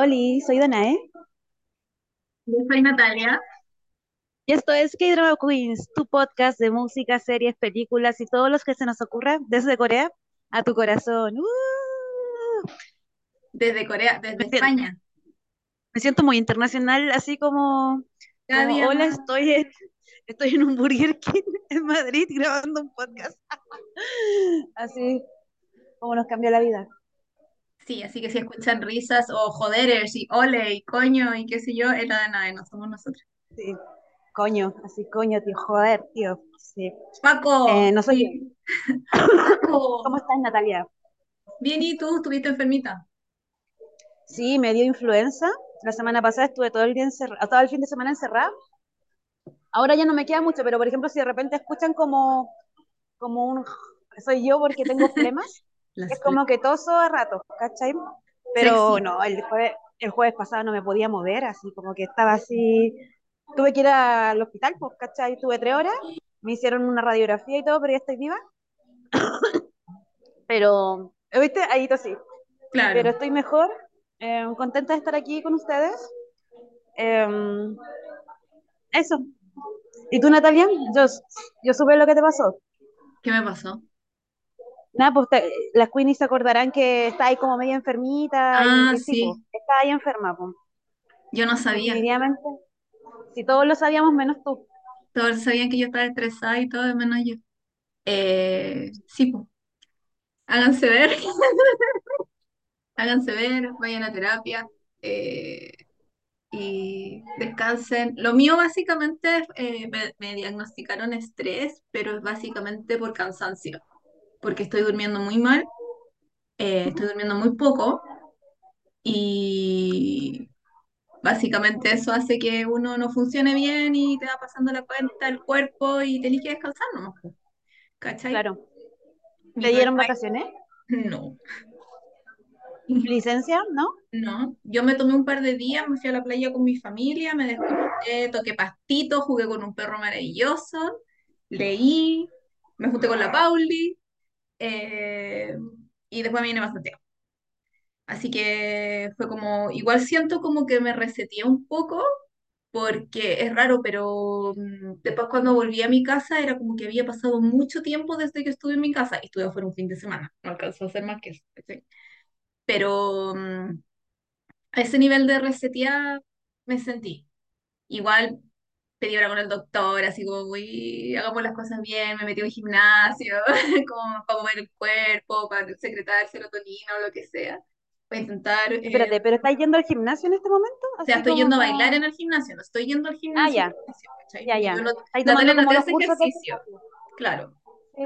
Oli, soy Danae Yo soy Natalia. y esto es K-Drama Queens, tu podcast de música, series, películas y todos los que se nos ocurra desde Corea a tu corazón. ¡Uh! desde Corea, Me desde siento, España. me siento muy internacional, así como, hola, más. estoy en, estoy en un Burger King en Madrid grabando un podcast. Así como nos cambió la vida. Sí, así que si escuchan risas o joderers y ole y coño y qué sé yo, es la de nadie, no somos nosotros. Sí, coño, así coño, tío, joder, tío. Sí. Eh, Paco, no soy. Paco. ¿Cómo estás, Natalia? Bien, ¿y tú? ¿Estuviste enfermita? Sí, me dio influenza. La semana pasada estuve todo el día encerrada, todo el fin de semana encerrada. Ahora ya no me queda mucho, pero por ejemplo, si de repente escuchan como, como un soy yo porque tengo flemas, Las fle- como que toso a ratos, ¿cachai? Pero Sexy. no, el jueves, el jueves pasado no me podía mover, así como que estaba así. Tuve que ir al hospital, pues, ¿cachai? Tuve tres horas, me hicieron una radiografía y todo, pero ya estoy viva. Pero, ¿viste? Ahí tosí. Pero Claro. estoy mejor, eh, contenta de estar aquí con ustedes. Eh, eso. ¿Y tú, Natalia? Yo, yo supe lo que te pasó. ¿Qué me pasó? Nada, pues las Queenies se acordarán que está ahí como medio enfermita Ah, sí, pues, está ahí enferma, pues. yo no sabía. Definitivamente. Si todos lo sabíamos, menos tú. Todos sabían que yo estaba estresada y todo, menos yo. Eh, sí, pues, háganse ver, háganse ver, vayan a terapia. Eh, y descansen. Lo mío básicamente eh, me, me diagnosticaron estrés, pero es básicamente por cansancio, porque estoy durmiendo muy mal, eh, estoy durmiendo muy poco y básicamente eso hace que uno no funcione bien y te va pasando la cuenta el cuerpo y tenés que descansar nomás, ¿cachai? Claro. ¿Te dieron vacaciones? es no. ¿Licencia? ¿No? No, yo me tomé un par de días, me fui a la playa con mi familia, me desconecté, toqué pastito, jugué con un perro maravilloso, leí, me junté con la Pauli eh, y después me vine Santiago. Así que fue como, igual siento como que me reseteé un poco porque es raro, pero mm, después cuando volví a mi casa era como que había pasado mucho tiempo desde que estuve en mi casa y estuve afuera un fin de semana, no alcanzó a hacer más que eso. ¿cachai? Pero... mm, a ese nivel de resetear me sentí. Igual pedí hora con el doctor, así como, uy, hagamos las cosas bien, me metí a un gimnasio, como para mover el cuerpo, para secretar serotonina o lo que sea. Voy a intentar, eh, Espérate, ¿pero estás yendo al gimnasio en este momento? o sea, estoy yendo a bailar en el gimnasio, no estoy yendo al Ah, gimnasio, ya, gimnasio, ¿cachai? ya, ya. yo no, no cursos de ejercicio, gimnasio. claro. Sí.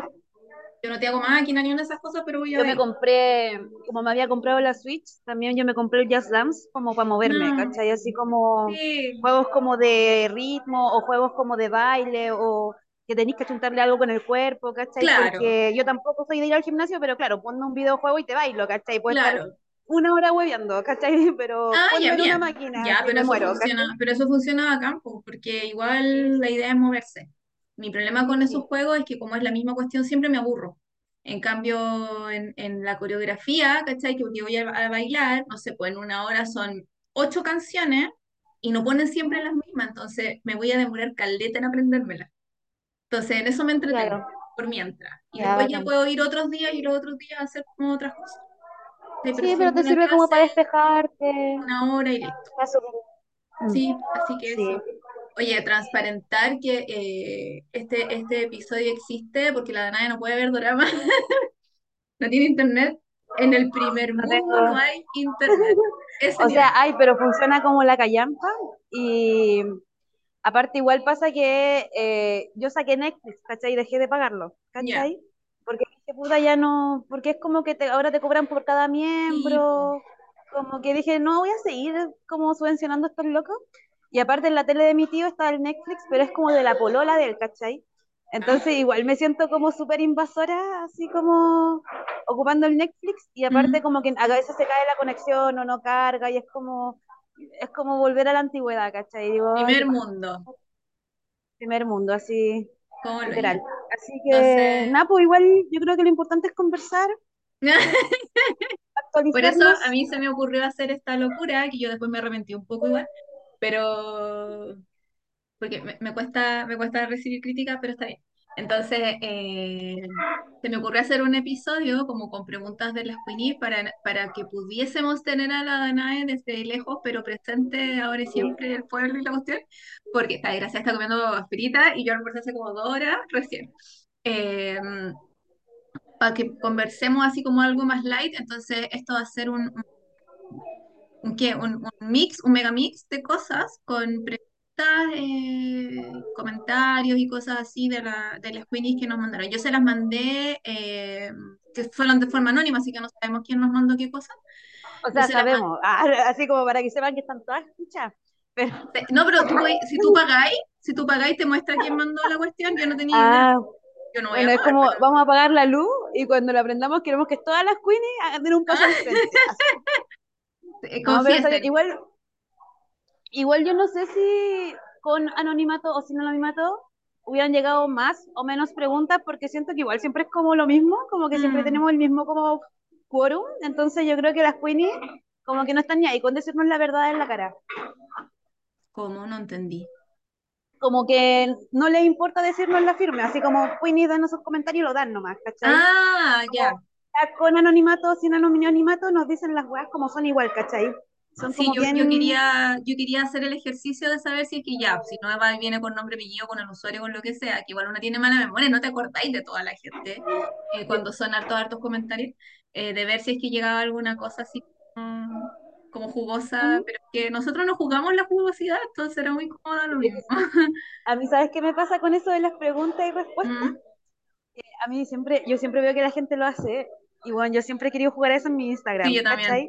Yo no te hago máquina ni una de esas cosas, pero voy a Yo me compré, como me había comprado la Switch, también yo me compré el Just Dance como para moverme, No, ¿cachai? Así como sí, juegos como de ritmo o juegos como de baile o que tenéis que chuntarle algo con el cuerpo, ¿cachai? claro, Porque yo tampoco soy de ir al gimnasio, pero claro, ponme un videojuego y te bailo, ¿cachai? Puedo estar claro. una hora hueveando, ¿cachai? Pero Ah, ya, una máquina, Ya, pero me eso muero, funciona, ¿cachai? pero eso funciona acá, po, porque igual la idea es moverse. Mi problema con esos sí, juegos es que como es la misma cuestión, siempre me aburro. En cambio, en, en la coreografía, ¿cachai? Que voy a, a bailar, no sé, pues en una hora son ocho canciones y no ponen siempre las mismas, entonces me voy a demorar caleta en aprendérmelas. Entonces, en eso me entretengo, claro, por mientras. Y ya, después ya puedo ir otros días y los otros días a hacer como otras cosas. Sí, pero te sirve como para despejarte. una hora y listo. Súper. Mm, Sí, así que Sí, eso. Oye, transparentar que eh, este, este episodio existe porque la Danae no puede ver drama, no tiene internet. En el primer mundo no hay internet. O sea, hay, pero funciona como la callampa y aparte igual pasa que eh, yo saqué Netflix, ¿cachai? Y dejé de pagarlo. ¿cachai? Porque dije, puta, ya no, porque es como que te, ahora te cobran por cada Sí, miembro, como que dije, no voy a seguir como subvencionando a estos locos. Y aparte en la tele de mi tío está el Netflix, pero es como de la polola del, ¿cachai? Entonces igual me siento como súper invasora, así como ocupando el Netflix y aparte como que a veces se cae la conexión o no carga y es como, es como volver a la antigüedad, ¿cachai? Digo, Primer mundo. Primer mundo, así, ¿Cómo lo literal. Así que, Entonces, nada, pues igual yo creo que lo importante es conversar, Por eso a mí se me ocurrió hacer esta locura, que yo después me arrepentí un poco igual, pero porque me, me cuesta, me cuesta recibir críticas, pero está bien. Entonces, eh, se me ocurrió hacer un episodio como con preguntas de las Queenie para, para que pudiésemos tener a la Danae desde lejos, pero presente ahora y siempre el pueblo y la cuestión, porque está desgraciada está comiendo aspirita y yo almorcé hace como dos horas recién. Eh, para que conversemos así como algo más light, entonces esto va a ser un, un, ¿qué? un, un mix, un mega mix de cosas con preguntas, eh, comentarios y cosas así de, la, de las queenies que nos mandaron. Yo se las mandé, eh, que fueron de forma anónima, así que no sabemos quién nos mandó qué cosa. O sea, se sabemos, ah, así como para que sepan que están todas escuchas. Pero, No, pero tú, si tú pagáis, si tú pagáis te muestra quién mandó la cuestión, yo no tenía idea. ah, Yo no voy a bueno, es pagar, como pero... vamos a apagar la luz y cuando la prendamos queremos que todas las queenies hagan un paso al frente. Eh, No, pero igual, igual yo no sé si con anonimato o sin anonimato hubieran llegado más o menos preguntas porque siento que igual siempre es como lo mismo, como que siempre Mm, tenemos el mismo como quórum, entonces yo creo que las queenies como que no están ni ahí con decirnos la verdad en la cara. ¿Cómo? No entendí. como que no les importa decirnos la firme, así como Queenie dan esos comentarios y lo dan nomás, ¿cachai? Ah, ya con anonimato o sin anonimato nos dicen las weas como son igual, ¿cachai? Son Sí, yo, bien... yo quería, yo quería hacer el ejercicio de saber si es que ya, si no va viene con nombre, apellido, con el usuario, con lo que sea, que igual uno tiene mala memoria, no te acordáis de toda la gente eh, cuando son hartos, hartos comentarios, eh, de ver si es que llegaba alguna cosa así como, como jugosa, pero que nosotros no jugamos la jugosidad, entonces era muy cómodo lo mismo. A mí, ¿sabes qué me pasa con eso de las preguntas y respuestas? Mm, A mí siempre, yo siempre veo que la gente lo hace, y bueno, yo siempre he querido jugar eso en mi Sí, Instagram, yo también. ¿cachai?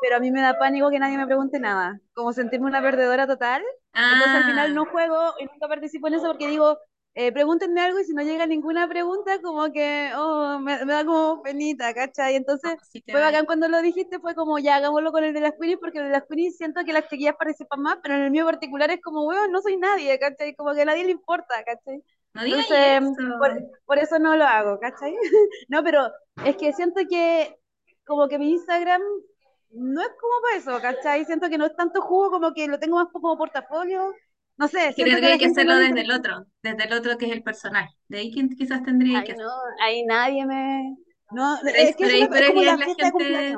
pero a mí me da pánico que nadie me pregunte nada, como sentirme una perdedora total. Entonces al final Ah, no juego y nunca participo en eso porque digo, eh, pregúntenme algo y si no llega ninguna pregunta, como que, oh, me, me da como penita, ¿cachai? Entonces sí te fue bacán cuando lo dijiste, fue como, ya, hagámoslo con el de las queenies porque el de las queenies siento que las chiquillas participan más, pero en el mío particular es como, weón, no soy nadie, ¿cachai? Como que a nadie le importa, ¿cachai? No digas Entonces, por, eso. por eso no lo hago, ¿cachai? no, pero es que siento que como que mi Instagram no es como para eso, ¿cachai? Siento que no es tanto jugo como que lo tengo más como portafolio. No sé, Es que siento que que hacerlo lo desde el otro, desde el otro que es el personal. De ahí quizás tendría que Ay, hacerlo. no, ahí nadie me... No, Pero es que pero es pero es la gente.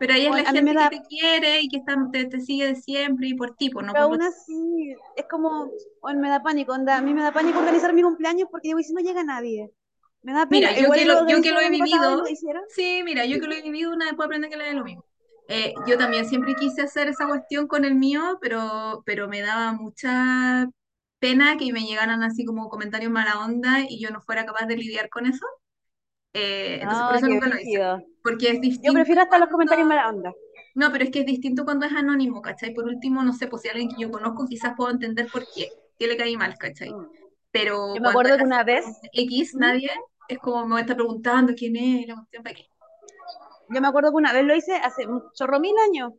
Pero ahí es la Bueno, gente que te quiere y que está, te, te sigue de siempre y por ti, pues no Pero por los... aún así, es como... Bueno, me da pánico, onda, a mí me da pánico organizar mi cumpleaños porque digo, ¿y si no llega nadie? Me da Mira, pena. yo Igual que lo yo que lo he vivido, sí, mira, yo que lo he vivido, una vez puedo aprender que le da lo mismo. Eh, yo también siempre quise hacer esa cuestión con el mío, pero, pero me daba mucha pena que me llegaran así como comentarios mala onda y yo no fuera capaz de lidiar con eso. Eh, entonces por No, eso nunca lo hice. Porque es Yo distinto prefiero hasta los comentarios cuando... mala onda. No, pero es que es distinto cuando es anónimo, ¿cachai? Por último, no sé, pues si alguien que yo conozco quizás puedo entender por qué, qué le cae mal, ¿cachai? Mm. Pero Yo me cuando acuerdo que una vez... X, nadie, es como me está preguntando quién es, la cuestión para qué. Yo me acuerdo que una vez lo hice hace un chorro mil años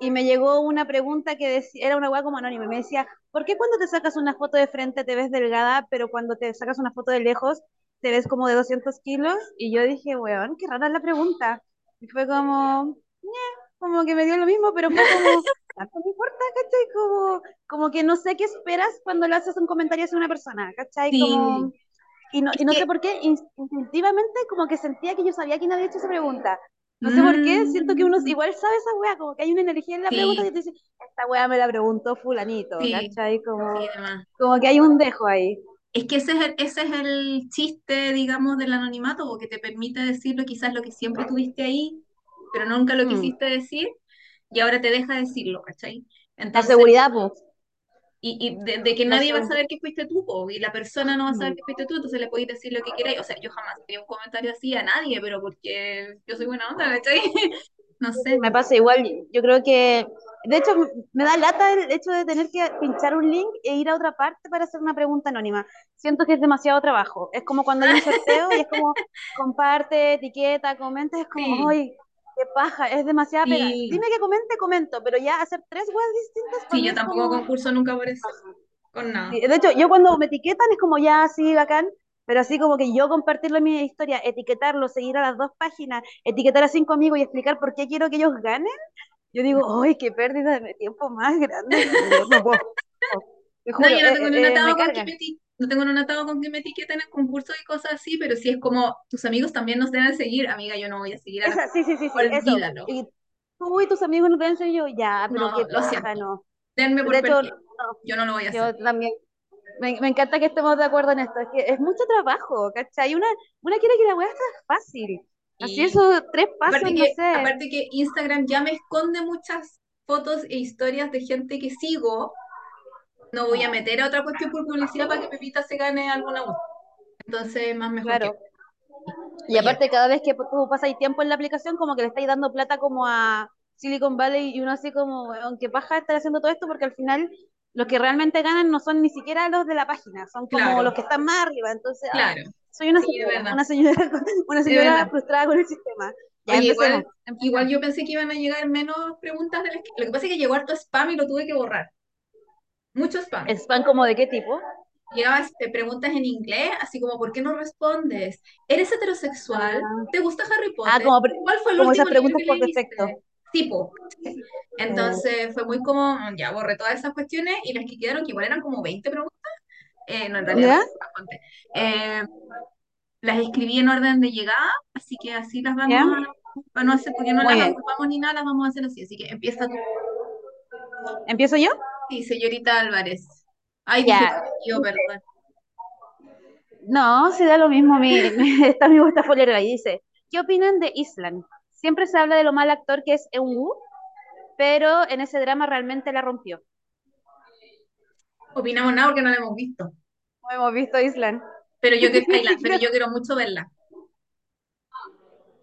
y me llegó una pregunta que decía, era una weá como anónima y me decía, ¿por qué cuando te sacas una foto de frente te ves delgada, pero cuando te sacas una foto de lejos te ves como de 200 kilos? Y yo dije, weón, qué rara la pregunta. Y fue como, como que me dio lo mismo, pero fue como, tanto me importa, ¿cachai? Como, como que no sé qué esperas cuando le haces un comentario hacia una persona, ¿cachai? Sí, Como, y no, y no sé por qué, in- instintivamente como que sentía que yo sabía quién había hecho esa pregunta. No sé por qué, siento que uno mm, igual sabe esa weá, como que hay una energía en la pregunta que te dice, esta weá me la preguntó fulanito, sí, ¿cachai? Como, sí, como que hay un dejo ahí. Es que ese es el, ese es el chiste, digamos, del anonimato, porque te permite decirlo quizás lo que siempre tuviste ahí, pero nunca lo Mm. quisiste decir, y ahora te deja decirlo, ¿cachai? La Entonces, seguridad, pues. y, y de, de que La nadie va a saber que fuiste tú, po, y la persona no va a saber Mm. que fuiste tú, entonces le podéis decir lo que queráis. O sea, yo jamás haría un comentario así a nadie, pero porque yo soy buena onda, ¿cachai? No sé. Me pasa igual, yo creo que, de hecho, me da lata el hecho de tener que pinchar un link e ir a otra parte para hacer una pregunta anónima. Siento que es demasiado trabajo. Es como cuando hay un sorteo y es como comparte, etiqueta, comenta, es como, Sí, ¡ay, qué paja! Es demasiada pega. sí, Dime que comente, comento, pero ya hacer tres webs distintas sí, yo tampoco como concurso nunca por eso, con nada. Sí, De hecho, yo cuando me etiquetan es como ya así, bacán, pero así como que yo compartirlo en mi historia, etiquetarlo, seguir a las dos páginas, etiquetar a cinco amigos y explicar por qué quiero que ellos ganen, yo digo, ¡ay, qué pérdida de tiempo más grande! No puedo. no, yo no tengo eh, eh, con que me no tengo un atado con que me etiqueten en concursos y cosas así, pero si es como tus amigos también nos deben seguir, amiga, yo no voy a seguir a Esa, Sí, sí, sí, sí, olvídalo. Eso. Y tú y tus amigos no deben seguir yo, ya, pero no, qué lo no. Denme por de hecho, no, yo no lo voy a hacer. Yo también me, encanta que estemos de acuerdo en esto. Es que es mucho trabajo, ¿cachai? Una, una quiere que la weá sea fácil. Así eso, tres pasos, aparte no que, sé. Aparte que Instagram ya me esconde muchas fotos e historias de gente que sigo. No voy a meter a otra cuestión por publicidad para que Pepita se gane alguna voz. Entonces, más mejor claro. Y aparte, cada vez que tú pasas tiempo en la aplicación, como que le estáis dando plata como a Silicon Valley y uno así como, aunque paja estar haciendo todo esto, porque al final los que realmente ganan no son ni siquiera los de la página, son como los que están más arriba. Entonces, ah, soy una señora, una señora, una señora frustrada con el sistema. igual, yo pensé que iban a llegar menos preguntas de Lo que pasa es que llegó harto spam y lo tuve que borrar. Mucho spam. ¿Spam como de qué tipo? Llegaba este, preguntas en inglés, así como, ¿por qué no respondes? ¿Eres heterosexual? Ah. ¿Te gusta Harry ah, Potter? ¿Cuál fue el último esas preguntas por defecto tipo. Entonces fue muy como, ya borré todas esas cuestiones y las que quedaron, que igual eran como 20 preguntas, eh, no en realidad, eh, las escribí en orden de llegada, así que así las vamos a, no hacer, porque no las agrupamos ni nada, las vamos a hacer así, así que empieza tú. ¿Empiezo yo? Sí, señorita Álvarez. Ay, ya. yo, perdón. No, se da lo mismo. Mi, esta me gusta folera y dice, ¿qué opinan de Island? Siempre se habla de lo mal actor que es Eun pero en ese drama realmente la rompió. Opinamos nada porque no la hemos visto. No hemos visto Island. Pero yo, pero yo quiero mucho verla.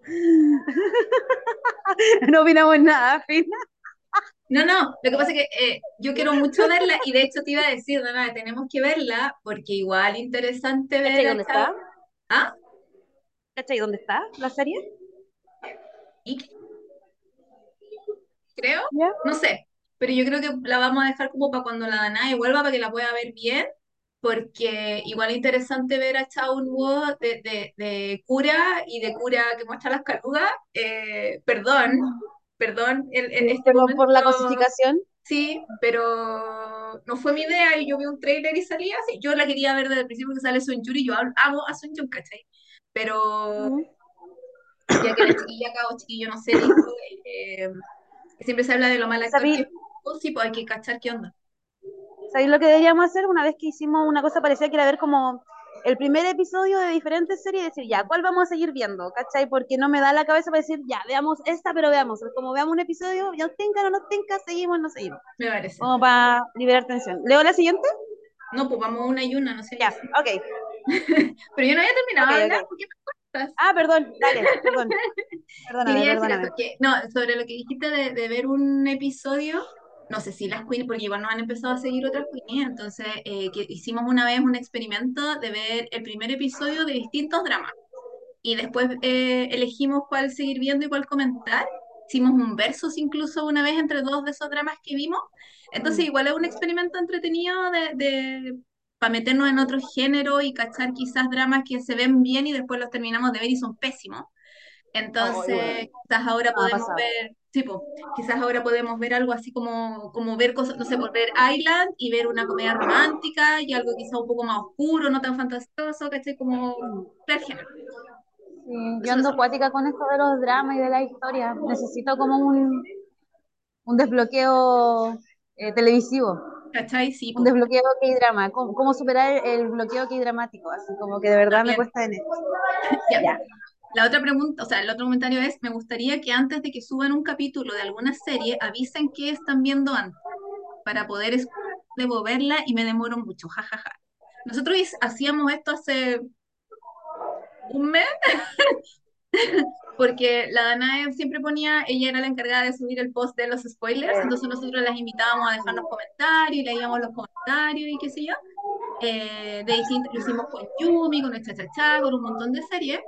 no opinamos nada, Fina. No, no, lo que pasa es que eh, yo quiero mucho verla y de hecho te iba a decir, no, no, tenemos que verla porque igual interesante ver. dónde está? ¿Ah? ¿Cachai dónde está la serie? Creo, no sé, pero yo creo que la vamos a dejar como para cuando la Danae vuelva para que la pueda ver bien, porque igual es interesante ver a Chaun Wu de, de, cura y de cura que muestra las calugas. Eh, perdón, perdón, el, este por la cosificación. Sí, pero no fue mi idea y yo vi un trailer y salía así. Yo la quería ver desde el principio que sale Sun y yo amo a Sun Jun, ¿cachai? Pero ya que la chiquilla acá o chiquillo, no sé, eh, siempre se habla de lo mal actor que sí, pues hay que cachar qué onda. ¿Sabéis lo que deberíamos hacer una vez que hicimos una cosa parecía que era ver como el primer episodio de diferentes series y decir, ya, ¿cuál vamos a seguir viendo? ¿Cachai? Porque no me da la cabeza para decir, ya, veamos esta, pero veamos. Como veamos un episodio, ya tenga no nos tenga, seguimos, no seguimos. Me parece. Como para liberar tensión. ¿Leo la siguiente? No, pues vamos una y una, no sé. Ya, ok. pero yo no había terminado okay, hablar, ¿por qué Ah, perdón, dale, perdón. Perdóname, no, sobre lo que dijiste de, ver un episodio, no sé si las queens, porque igual no han empezado a seguir otras queens, entonces eh, que hicimos una vez un experimento de ver el primer episodio de distintos dramas. Y después eh, elegimos cuál seguir viendo y cuál comentar. Hicimos un versus incluso una vez entre dos de esos dramas que vimos. Entonces, mm. igual es un experimento entretenido de para meternos en otro género y cachar quizás dramas que se ven bien y después los terminamos de ver y son pésimos. Entonces, quizás ahora podemos ver, tipo, quizás ahora podemos ver algo así como, como ver cosas, no sé, por ver Island y ver una comedia romántica y algo quizás un poco más oscuro, no tan fantasioso, ¿cachai? Como ver género. Sí, yo ando acuática con esto de los dramas y de la historia. Necesito como un, un desbloqueo eh, televisivo. Un desbloqueo que drama. ¿Cómo, superar el bloqueo que dramático? Así como que de verdad me cuesta en esto. La otra pregunta, o sea, el otro comentario es, me gustaría que antes de que suban un capítulo de alguna serie, avisen qué están viendo antes, para poder debo verla y me demoro mucho, jajaja. Nosotros hacíamos esto hace un mes, porque la Danae siempre ponía, ella era la encargada de subir el post de los spoilers, entonces nosotros las invitábamos a dejarnos comentarios, leíamos los comentarios y qué sé yo. Eh, de distintos, lo hicimos con Yumi, con nuestra chachá, con un montón de series.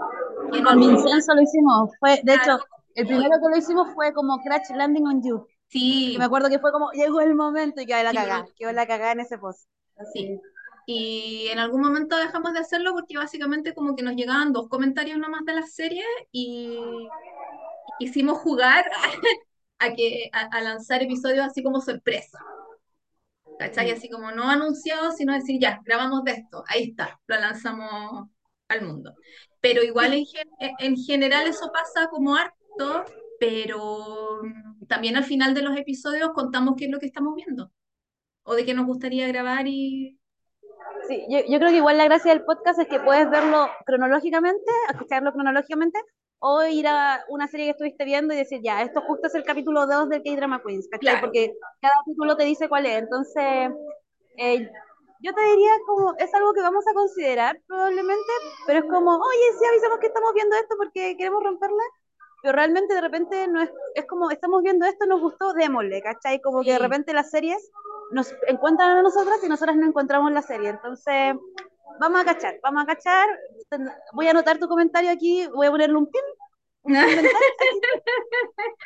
Y con Vincenzo lo hicimos, fue, de hecho, el primero que lo hicimos fue como Crash Landing on You. Sí. me acuerdo que fue como, llegó el momento y quedó la cagada, quedó la cagada en ese post. Sí. Y en algún momento dejamos de hacerlo porque básicamente como que nos llegaban dos comentarios nomás de la serie y hicimos jugar a, que, a, a lanzar episodios así como sorpresa. ¿Cachai? Así como no anunciado, sino decir, ya, grabamos de esto, ahí está, lo lanzamos al mundo. Pero igual en, en general eso pasa como harto, pero mm, también al final de los episodios contamos qué es lo que estamos viendo o de qué nos gustaría grabar y Sí, yo, yo creo que igual la gracia del podcast es que puedes verlo cronológicamente, escucharlo cronológicamente, o ir a una serie que estuviste viendo y decir, ya, esto justo es el capítulo 2 del K-Drama Queens, claro, Porque cada título te dice cuál es. Entonces, eh, yo te diría como, es algo que vamos a considerar probablemente, pero es como, oye, sí avisamos que estamos viendo esto porque queremos romperla, pero realmente de repente no es, es como, estamos viendo esto, nos gustó, démosle, ¿cachai? Como que de sí. repente las series nos encuentran a nosotras y nosotras no encontramos la serie. Entonces, vamos a cachar, vamos a cachar. Voy a anotar tu comentario aquí, voy a ponerle un pin, un pin mental,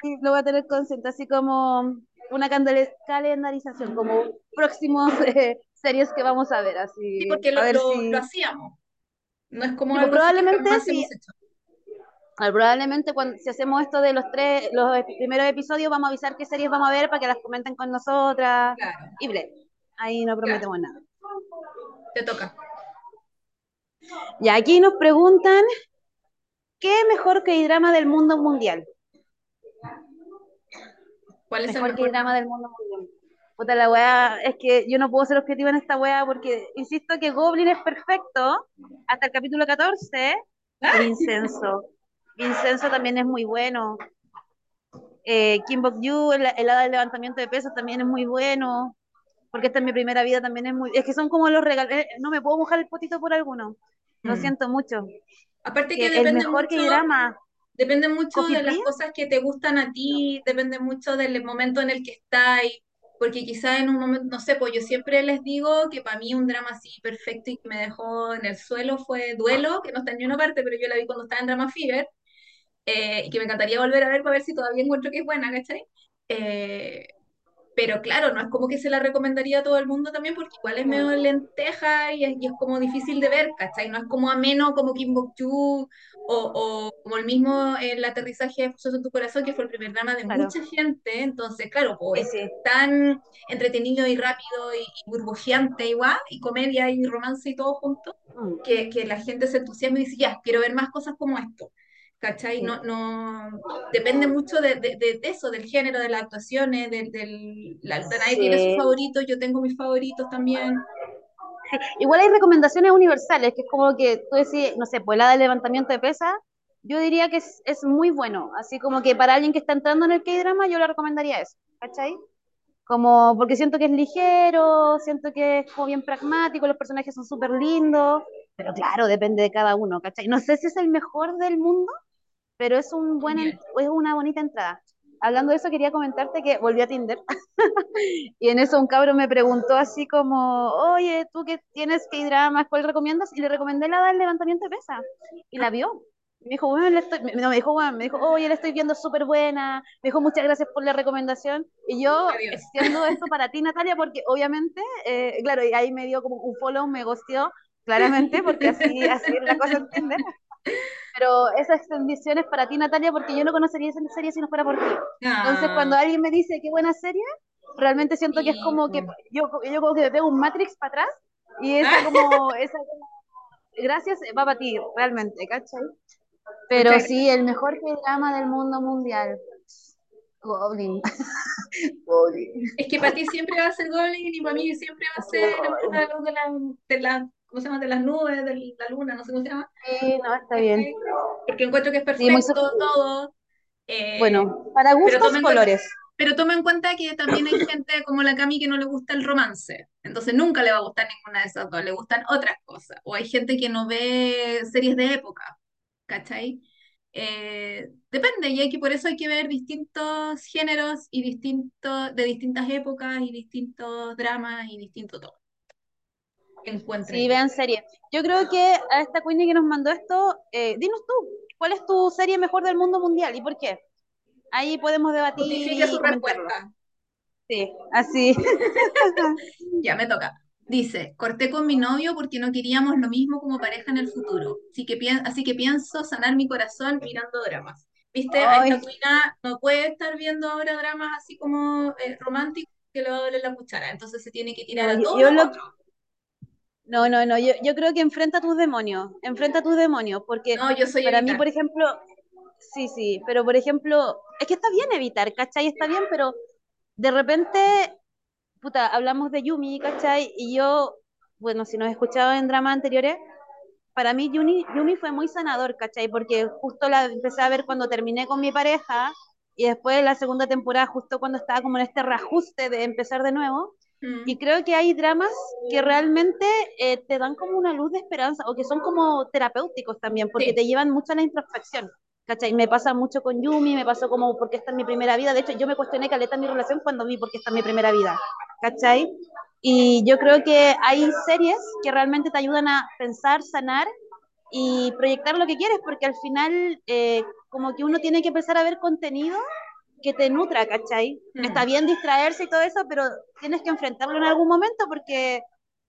y lo voy a tener consciente, así como una calendarización, como próximos eh, series que vamos a ver, así, Sí, porque a lo, si... lo hacíamos. No es como Sí, algo que probablemente jamás si, hemos hecho. Ah, probablemente cuando, si hacemos esto de los tres, los primeros episodios, vamos a avisar qué series vamos a ver para que las comenten con nosotras, Claro, y ble. Ahí no claro, prometemos nada. te toca. Y aquí nos preguntan, ¿qué mejor que drama del mundo mundial? ¿Cuál es el Mejor que mejor? drama del mundo mundial. Puta la weá, es que yo no puedo ser objetiva en esta weá porque insisto que Goblin es perfecto hasta el capítulo 14. ¡Ah! Vincenzo. Vincenzo también es muy bueno. Eh, Kim Bok-yu, el, el hada del levantamiento de pesos también es muy bueno. Porque esta es mi primera vida también es muy... Es que son como los regalos... eh, No me puedo mojar el potito por alguno. Lo Mm. siento mucho. Aparte Que que el depende mejor mucho, que drama, depende mucho de las cosas que te gustan a ti, depende mucho del momento en el que estáis, porque quizás en un momento, no sé, pues yo siempre les digo que para mí un drama así perfecto y que me dejó en el suelo fue Duelo, que no está en ninguna parte, pero yo la vi cuando estaba en Drama Fever, eh, y que me encantaría volver a ver para ver si todavía encuentro que es buena, ¿cachai? Eh, pero claro, no es como que se la recomendaría a todo el mundo también, porque igual es medio lenteja y es, y es como difícil de ver, ¿cachai? No es como ameno como Kim Bok-chu o, o como el mismo El aterrizaje de Fusos en tu corazón, que fue el primer drama de claro. mucha gente. Entonces, claro, pues Sí, es tan entretenido y rápido y, y burbujeante igual, y comedia y romance y todo junto, Mm, que, que la gente se entusiasma y dice, ya, quiero ver más cosas como esto. ¿Cachai? sí. No, no, depende mucho de, de, de eso, del género, de las actuaciones, del, del, la, nadie tiene sus Sí. favoritos, yo tengo mis favoritos también. Sí, Igual hay recomendaciones universales, que es como que tú decís, no sé, pues la del levantamiento de pesas, yo diría que es, es muy bueno, así como que para alguien que está entrando en el K-drama, yo le recomendaría eso, ¿cachai? Como, porque siento que es ligero, siento que es como bien pragmático, los personajes son súper lindos, pero claro, depende de cada uno, ¿cachai? No sé si es el mejor del mundo, pero es, un buen, es una bonita entrada. Hablando de eso, quería comentarte que volví a Tinder y en eso un cabro me preguntó así como, oye, ¿tú qué tienes que dramas? ¿Cuál recomiendas? Y le recomendé la del levantamiento de pesa y la vio. Y Me dijo, bueno, le estoy, no, me dijo, bueno, me dijo, oye, la estoy viendo súper buena. Me dijo, muchas gracias por la recomendación. Y yo Adiós. extiendo esto para ti, Natalia, porque obviamente, eh, claro, y ahí me dio como un follow, me gosteó, claramente, porque así, así es la cosa en Tinder. Pero esa extensión es para ti, Natalia, porque yo no conocería esa serie si no fuera por ti. Entonces, Ah, cuando alguien me dice qué buena serie, realmente siento que es como que yo, yo como que me pego un Matrix para atrás y esa Ah, como, esa como- gracias va para ti, realmente, ¿cachai? Pero sí, el mejor programa del mundo mundial. Goblin. Goblin. Es que para ti siempre va a ser Goblin y para mí siempre va a ser luz de la, de la- ¿cómo se llama? De las nubes, de la luna, no sé cómo se llama. Sí, no, está bien. Porque encuentro que es Sí, muy perfecto todo. eh, Bueno, para pero gustos, cuenta, colores. pero toma en cuenta que también hay gente como la Cami que no le gusta el romance. Entonces nunca le va a gustar ninguna de esas dos, le gustan otras cosas. O hay gente que no ve series de época, ¿cachai? Eh, depende, y hay que, por eso hay que ver distintos géneros y distintos, de distintas épocas y distintos dramas y distinto todo. Encuentra Sí, vean serie. Yo creo que a esta Queenie que nos mandó esto, eh, dinos tú, ¿cuál es tu serie mejor del mundo mundial y por qué? Ahí podemos debatir Justifique su respuesta. Sí, así. Ya me toca. Dice, corté con mi novio porque no queríamos lo mismo como pareja en el futuro. Así que, así que pienso sanar mi corazón mirando dramas. ¿Viste? A esta Ay, cuina no puede estar viendo ahora dramas así como eh, románticos que le va a doler la cuchara. Entonces se tiene que tirar no, a todo yo lo lo, otro. No, no, no, yo, yo creo que enfrenta tus demonios, enfrenta tus demonios, porque No, yo soy para mí, evitar. por ejemplo, sí, sí, pero por ejemplo, es que está bien evitar, ¿cachai? Está bien, pero de repente, puta, hablamos de Yumi, ¿cachai? Y yo, bueno, si nos he escuchado en dramas anteriores, para mí Yumi, Yumi fue muy sanador, ¿cachai? Porque justo la empecé a ver cuando terminé con mi pareja y después la segunda temporada, justo cuando estaba como en este reajuste de empezar de nuevo. Y Mm, creo que hay dramas que realmente eh, te dan como una luz de esperanza o que son como terapéuticos también, porque sí. te llevan mucho a la introspección. ¿Cachai? Me pasa mucho con Yumi, me pasó como porque esta es mi primera vida. De hecho, yo me cuestioné caleta mi relación cuando vi porque esta es mi primera vida. ¿Cachai? Y yo creo que hay series que realmente te ayudan a pensar, sanar y proyectar lo que quieres, porque al final eh, como que uno tiene que empezar a ver contenido que te nutra, ¿cachai? Está Mm, bien distraerse y todo eso, pero tienes que enfrentarlo en algún momento porque,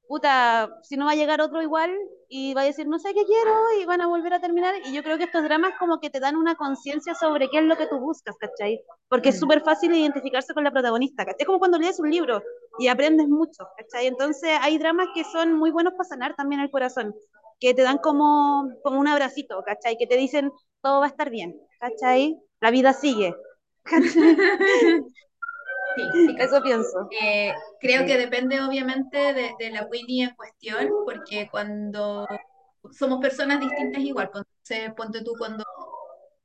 puta, si no va a llegar otro igual y va a decir, no sé qué quiero y van a volver a terminar. Y yo creo que estos dramas como que te dan una conciencia sobre qué es lo que tú buscas, ¿cachai? Porque es mm, súper fácil identificarse con la protagonista, ¿cachai? Es como cuando lees un libro y aprendes mucho, ¿cachai? Entonces hay dramas que son muy buenos para sanar también el corazón, que te dan como, como un abracito, ¿cachai? Que te dicen, todo va a estar bien, ¿cachai? La vida sigue. Sí, sí. Eso pienso. Eh, creo Sí. que depende obviamente de, de la Queenie en cuestión, porque cuando somos personas distintas igual, pues, entonces ponte tú cuando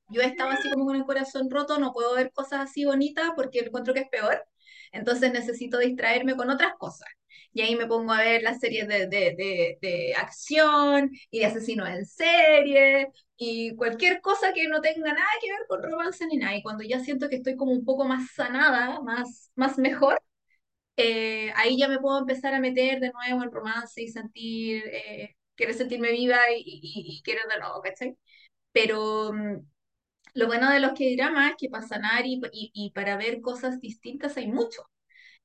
yo estaba así como con el corazón roto, no puedo ver cosas así bonitas porque encuentro que es peor. Entonces necesito distraerme con otras cosas. Y ahí me pongo a ver las series de, de, de, de acción y de asesinos en serie y cualquier cosa que no tenga nada que ver con romance ni nada. Y cuando ya siento que estoy como un poco más sanada, más, más mejor, eh, ahí ya me puedo empezar a meter de nuevo en romance y sentir, eh, querer sentirme viva y, y, y querer de nuevo, ¿cachai? Pero mm, lo bueno de los K-dramas es que para sanar y, y para ver cosas distintas hay mucho.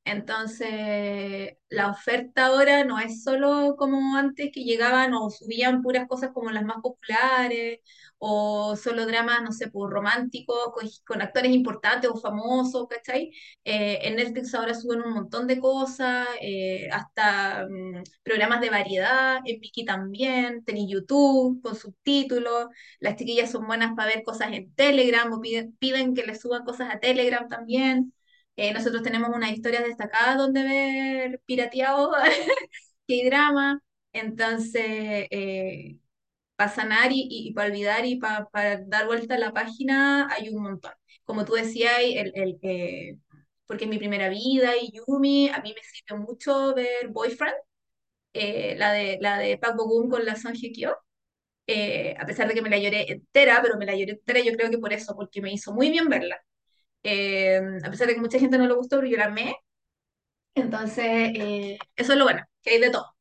Entonces, la oferta ahora no es solo como antes que llegaban o subían puras cosas como las más populares o solo dramas, no sé, pues románticos con, actores importantes o famosos, ¿cachai? Eh, en Netflix ahora suben un montón de cosas, eh, hasta mm, programas de variedad, en Viki también, en YouTube con subtítulos, las chiquillas son buenas para ver cosas en Telegram o piden, piden que les suban cosas a Telegram también. Eh, nosotros tenemos unas historias destacadas donde ver pirateado que drama. Entonces, eh, para sanar y, y, para olvidar y para dar vuelta a la página hay un montón. Como tú decías, el, el, eh, porque es mi primera vida y Yumi, a mí me sirve mucho ver Boyfriend, eh, la de, la de Park Bo con la Song Hye Kyo. Eh, a pesar de que me la lloré entera, pero me la lloré entera yo creo que por eso, porque me hizo muy bien verla. Eh, a pesar de que mucha gente no le gustó, pero yo la amé. Entonces, eh, eso es lo bueno, que hay de todo.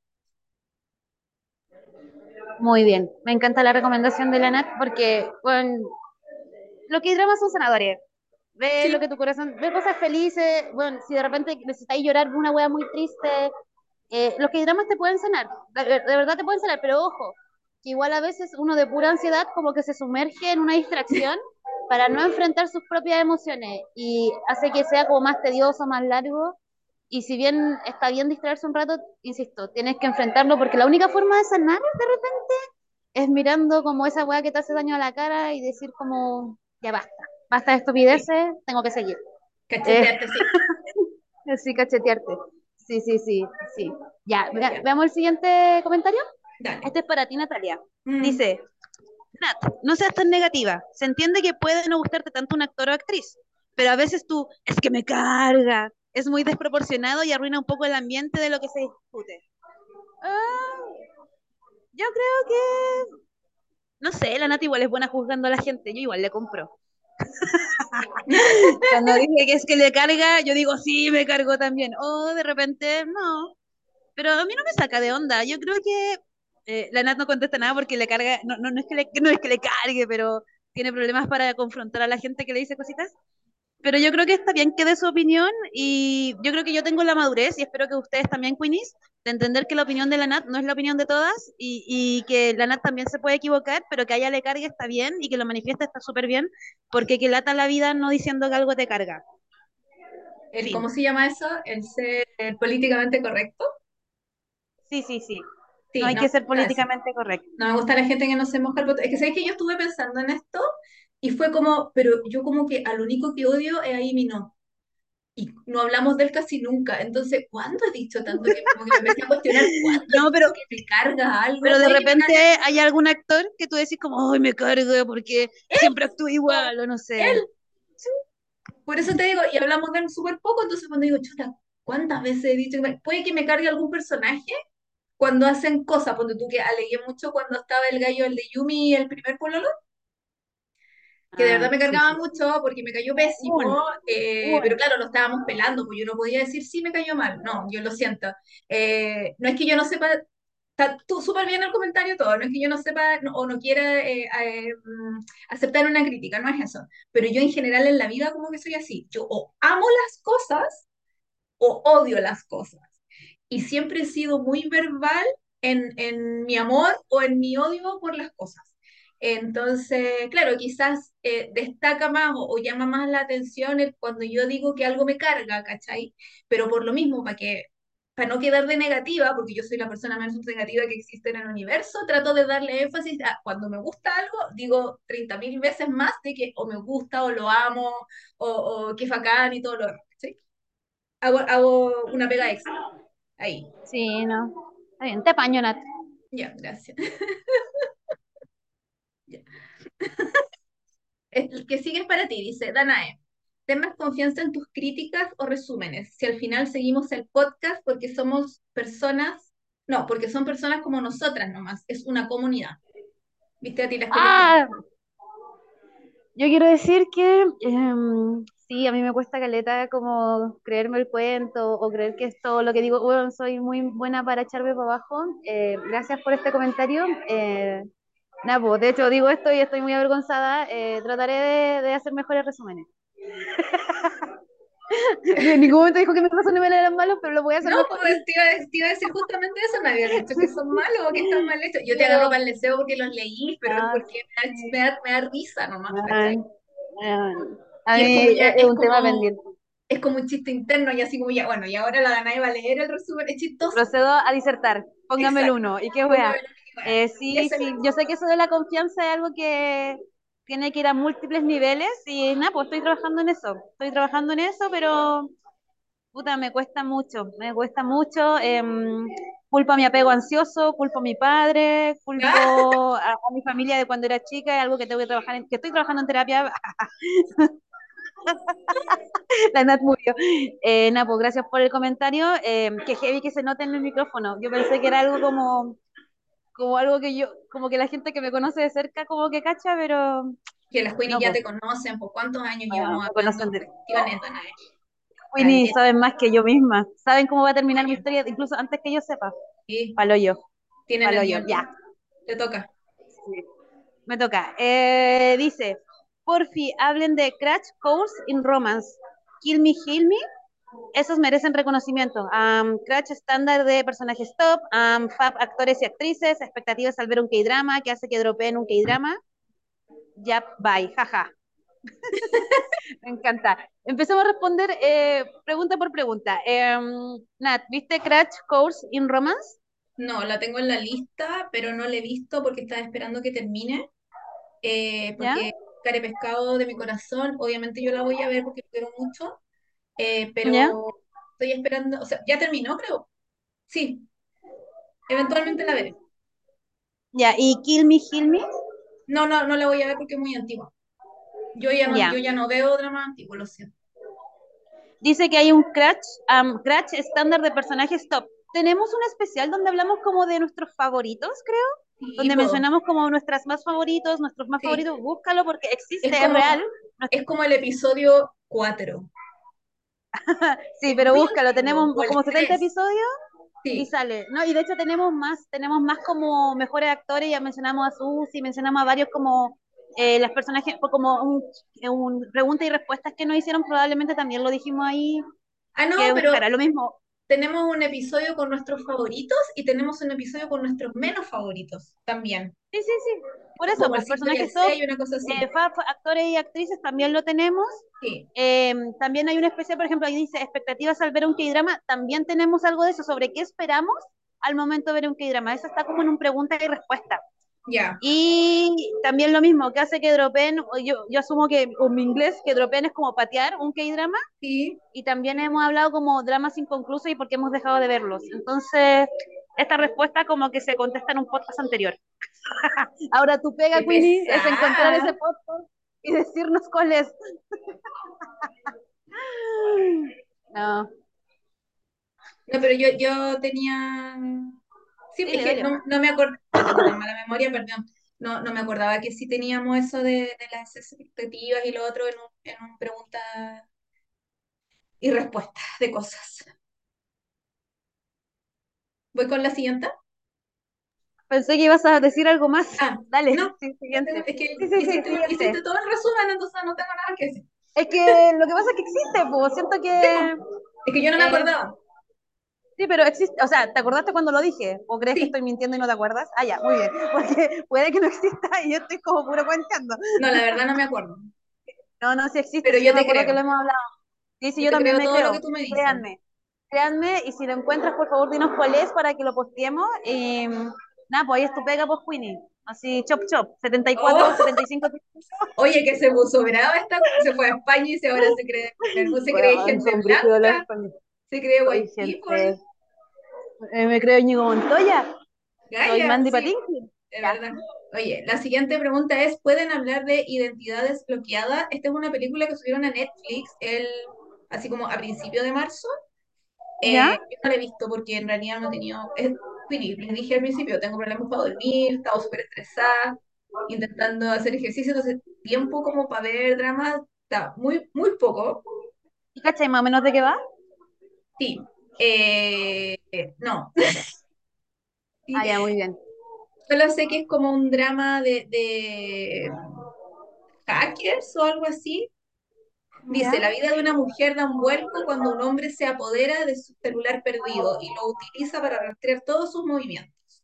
Muy bien. Me encanta la recomendación de la Nat porque, bueno, lo que hay dramas son sanadores. Ve lo Sí, que tu corazón, ve cosas felices. Bueno, si de repente necesitáis llorar una wea muy triste, eh, los que dramas te pueden sanar. De, de verdad te pueden sanar, pero ojo, que igual a veces uno de pura ansiedad como que se sumerge en una distracción para no enfrentar sus propias emociones y hace que sea como más tedioso, más largo. Y si bien está bien distraerse un rato, insisto, tienes que enfrentarlo porque la única forma de sanar de repente es mirando como esa weá que te hace daño a la cara y decir como, ya basta, basta de estupideces, tengo que seguir. Eh, cachetearte, sí. sí, cachetearte. Sí, sí, sí, sí. Ya, vea- Ya, veamos el siguiente comentario. dale. Este es para ti, Natalia. Mm, Dice, Nat, no seas tan negativa. Se entiende que puede no gustarte tanto un actor o actriz, pero a veces tú, es que me carga. Es muy desproporcionado y arruina un poco el ambiente de lo que se discute. Ah, yo creo que No sé, la Nati igual es buena juzgando a la gente, yo igual le compro. Cuando dice que es que le carga, yo digo, sí, me cargó también. O de repente, no. Pero a mí no me saca de onda. Yo creo que eh, la Nat no contesta nada porque le carga, no, no, no, es que le, no es que le cargue, pero tiene problemas para confrontar a la gente que le dice cositas. pero yo creo que está bien que dé su opinión y yo creo que yo tengo la madurez y espero que ustedes también, Queenies, de entender que la opinión de la Nat no es la opinión de todas y, y que la Nat también se puede equivocar, pero que a ella le cargue está bien y que lo manifiesta está súper bien, porque que lata la vida no diciendo que algo te carga. El. ¿Cómo se llama eso? El ser políticamente correcto. Sí, sí, sí. Sí, no hay no, que ser políticamente correcto. No me gusta la gente que no se moja el poto. Es que sabes que yo estuve pensando en esto y fue como, pero yo como que al único que odio es a Amy no. Y no hablamos de él casi nunca. Entonces, ¿cuándo he dicho tanto que como que me empecé a cuestionar cuándo No, pero, que me carga algo? pero de repente hay algún actor que tú decís como, ay, me carga porque siempre actúa igual o no sé. él. Sí. Por eso te digo, y hablamos de él súper poco, entonces cuando digo, chuta, ¿cuántas veces he dicho que me... puede que me cargue algún personaje? Cuando hacen cosas, porque tú que alegué mucho cuando estaba el gallo, el de Yumi, el primer pololo, que de Ah, verdad me cargaba sí. mucho porque me cayó pésimo, eh, pero claro, lo estábamos pelando, pues yo no podía decir sí me cayó mal, no, yo lo siento. Eh, no es que yo no sepa, está tú súper bien el comentario todo, no es que yo no sepa no- o no quiera eh, eh, mm, aceptar una crítica, no es eso, pero yo en general en la vida como que soy así, yo o amo las cosas o odio las cosas. Y siempre he sido muy verbal en, en mi amor o en mi odio por las cosas. Entonces, claro, quizás eh, destaca más o, o, llama más la atención el, cuando yo digo que algo me carga, ¿cachai? Pero por lo mismo, para que para no quedar de negativa, porque yo soy la persona menos negativa que existe en el universo, trato de darle énfasis a cuando me gusta algo, digo 30.000 veces más de que o me gusta o lo amo o, o que facán y todo lo ¿sí? Hago, hago una pega extra. Ahí. Sí, no. Está bien, te apaño, Nat. Ya, gracias. ya. El que sigue es para ti, dice Danae. Ten más confianza en tus críticas o resúmenes. Si al final seguimos el podcast porque somos personas, no, porque son personas como nosotras nomás, es una comunidad. ¿Viste a ti las Ah, yo quiero decir que um, sí, a mí me cuesta caleta como creerme el cuento o creer que es todo lo que digo. Bueno, soy muy buena para echarme para abajo. Eh, gracias por este comentario. Eh, nada, pues, de hecho digo esto y estoy muy avergonzada. Eh, trataré de, de, hacer mejores resúmenes. en ningún momento dijo que mis resúmenes eran malos, pero lo voy a hacer no. Pues, te, iba, te iba a decir justamente eso, me había dicho que son malos o que están mal hechos. Yo te agarro para el deseo porque los leí, pero Ah, es porque me da, sí. me da, me da risa nomás. Ah, ah, a y mí es como ya, es, es un como, tema pendiente. Es como un chiste interno y así como ya, bueno, y ahora la Danae va a leer el resumen, es chistoso. Procedo a disertar, póngame el uno. ¿Y qué wea? Eh, sí, sí, yo sé que eso de la confianza es algo que tiene que ir a múltiples niveles y nada, pues estoy trabajando en eso. Estoy trabajando en eso, pero puta, me cuesta mucho, me cuesta mucho. Eh, culpo a mi apego ansioso, culpo a mi padre, culpo a, a, mi familia de cuando era chica, es algo que tengo que trabajar, en, que estoy trabajando en terapia. la Nat murió. Eh, Napo, gracias por el comentario. Eh, que heavy que se note en el micrófono. Yo pensé que era algo como, como algo que yo, como que la gente que me conoce de cerca como que cacha, pero. Que las Queenie no, ya pues. te conocen, ¿por cuántos años bueno, llevamos conocen de... Queenie saben más que yo misma. Saben cómo va a terminar mi historia, incluso antes que yo sepa. Sí. Palo yo. Tienen Palo el yo, ya. Te toca. Sí. Me toca. Eh, dice, porfi, hablen de Crash Course in Romance. Kill Me, Heal Me. Esos merecen reconocimiento. Um, Crash estándar de personajes top, um, fab actores y actrices, expectativas al ver un K-drama, que hace que dropeen un K-drama. Ya, bye, jaja. Me encanta. Empecemos a responder eh, pregunta por pregunta. Eh, Nat, ¿viste Crash Course in Romance? No, la tengo en la lista, pero no la he visto porque estaba esperando que termine. Eh, porque Care Pescado de mi corazón, obviamente yo la voy a ver porque quiero mucho, eh, pero ¿Ya? estoy esperando, o sea, ya terminó, creo. Sí, eventualmente la veré. Ya, ¿y Kill Me, Heal Me? No, no, no la voy a ver porque es muy antigua. Yo ya no, Ya. yo ya no veo drama antiguo, lo siento. Dice que hay un Crash, um, Crash estándar de personajes top. Tenemos un especial donde hablamos como de nuestros favoritos, creo. Sí, donde po. mencionamos como nuestras más favoritos, nuestros más Sí. favoritos. Búscalo porque existe, Es real. Es como el episodio 4. Sí, pero búscalo. Tenemos como 70 tres. episodios y sale. No, y de hecho tenemos más, tenemos más como mejores actores. Ya mencionamos a Susi, mencionamos a varios como eh, las personajes, fue como un, un pregunta y respuestas que nos hicieron, probablemente también lo dijimos ahí, Ah, no, que pero buscará lo mismo. Tenemos un episodio con nuestros favoritos y tenemos un episodio con nuestros menos favoritos también. Sí, sí, sí. Por eso, Como pues 5 y el personajes 6, una cosa así. eh, actores y actrices también lo tenemos. Sí, Eh, también hay una especial, por ejemplo, ahí dice expectativas al ver un K-drama. También tenemos algo de eso sobre qué esperamos al momento de ver un K-drama. Eso está como en un pregunta y respuesta. Ya. Y también lo mismo, que hace que dropen, yo, yo asumo que con mi inglés, que dropen es como patear un K-drama. Sí. Y también hemos hablado como dramas inconclusos y por qué hemos dejado de verlos. Entonces, esta respuesta como que se contesta en un podcast anterior. Ahora tu pega, Qué Queenie, es encontrar ese podcast y decirnos cuál es. No, No, pero yo, yo tenía. Sí, Dile, es que dile. no, no me acordaba. mala memoria, perdón. No, no me acordaba que sí teníamos eso de, de las expectativas y lo otro en un, en un pregunta y respuesta de cosas. ¿Voy con la siguiente? pensé que ibas a decir algo más. Ah, Dale, no. sí, siguiente. Es que Sí, sí, sí, hiciste, siguiente. hiciste todo el resumen, entonces no tengo nada que decir. Es que lo que pasa es que existe, pues siento que... Es que yo no me Eh, acordaba. Sí, pero existe, o sea, ¿te acordaste cuando lo dije? ¿O crees que estoy mintiendo y no te acuerdas? Ah, ya, muy bien, porque puede que no exista y yo estoy como puro cuenteando. No, la verdad no me acuerdo. No, no, sí existe, Pero sí, yo te acuerdo creo. que lo hemos hablado. Sí, sí, Yo también creo me todo lo creo. que tú me dices. Créanme, créanme, y si lo encuentras, por favor, dinos cuál es para que lo posteemos. Y nada, pues ahí es tu pega, pues, Queenie. Así, chop, chop, 74, Oh. 75. Oye, que se puso brava esta, se fue a España y se ahora se cree, se cree Weón, gente blanca. Se cree Soy white eh, me creo Ñigo Montoya. Soy Gaia, Mandy sí, verdad. Oye, la siguiente pregunta es, ¿pueden hablar de identidades bloqueadas? Esta es una película que subieron a Netflix el, así como a principio de marzo. Eh, ¿Ya? yo no la he visto porque en realidad no he tenido... Es, les dije al principio, tengo problemas para dormir, estaba súper estresada, intentando hacer ejercicio, entonces tiempo como para ver dramas, está muy, muy poco. ¿Y cachai más o menos de qué va? Sí. Eh, no. Ah, ya, muy bien. Solo sé que es como un drama de, de hackers o algo así. Dice, la vida de una mujer da un vuelco cuando un hombre se apodera de su celular perdido y lo utiliza para rastrear todos sus movimientos.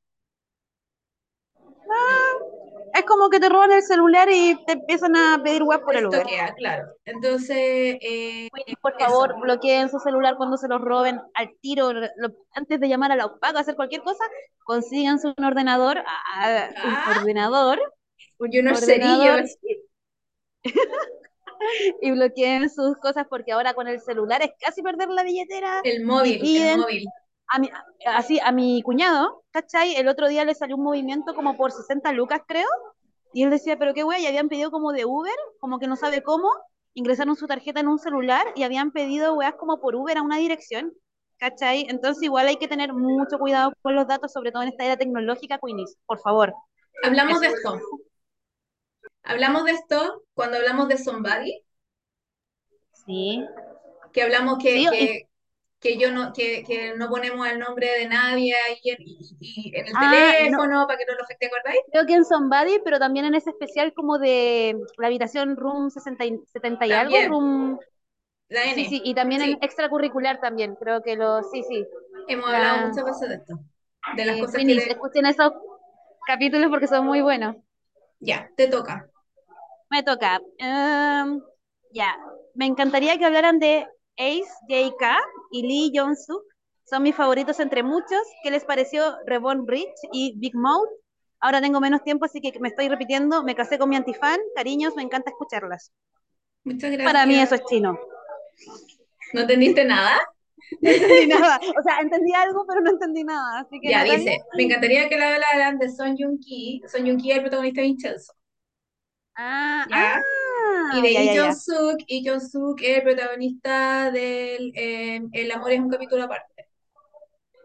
Es como que te roban el celular y te empiezan a pedir web por el Uber. Claro. Entonces, eh, Por eso. favor, bloqueen su celular cuando se los roben al tiro, lo- antes de llamar a la OPAC a hacer cualquier cosa, consíganse un ordenador, ah, un Ah. ordenador, y unos ordenador cerillos. y bloqueen sus cosas porque ahora con el celular es casi perder la billetera. El móvil, el móvil. A mi, así, a mi cuñado, ¿cachai? El otro día le salió un movimiento como por 60 lucas, creo, y él decía, pero qué güey, y habían pedido como de Uber, como que no sabe cómo, ingresaron su tarjeta en un celular y habían pedido weas como por Uber a una dirección, ¿cachai? Entonces igual hay que tener mucho cuidado con los datos, sobre todo en esta era tecnológica, Queenies, por favor. Hablamos de esto. Hablamos de esto cuando hablamos de Somebody, Sí. que hablamos que, Sí, que, que yo no, que, que no ponemos el nombre de nadie ahí en, y, y en el Ah, teléfono para que no lo afecte, ¿acordáis? Creo que en Somebody, pero también en ese especial como de la habitación Room 60 y, 70 y algo. Room... La N. Sí, sí, y también Sí. en extracurricular también, creo que lo... Sí, sí. Hemos La- hablado muchas veces de esto. De las Eh, cosas que... Queenies, de- escuchen esos capítulos porque son muy buenos. Ya, te toca. Me toca. Em, ya, me encantaría que hablaran de Ace, J.K. y Lee Jong-suk. Son mis favoritos entre muchos. ¿Qué les pareció Reborn Bridge y Big Mouth? Ahora tengo menos tiempo, así que me estoy repitiendo. Me casé con mi antifan. Cariños, me encanta escucharlas. Muchas gracias. Para mí eso es chino. ¿No entendiste nada? No entendí nada. O sea, entendí algo, pero no entendí nada. Así que Ya, Natalia, dice, me encantaría que le hablaran de Son Joong Ki. Son Joong Ki es el protagonista de Vincenzo. Ah, Ya. ah, Y de ya, Lee ya, ya. Jong Suk, Lee Jong Suk es el protagonista del eh, El amor es un capítulo aparte.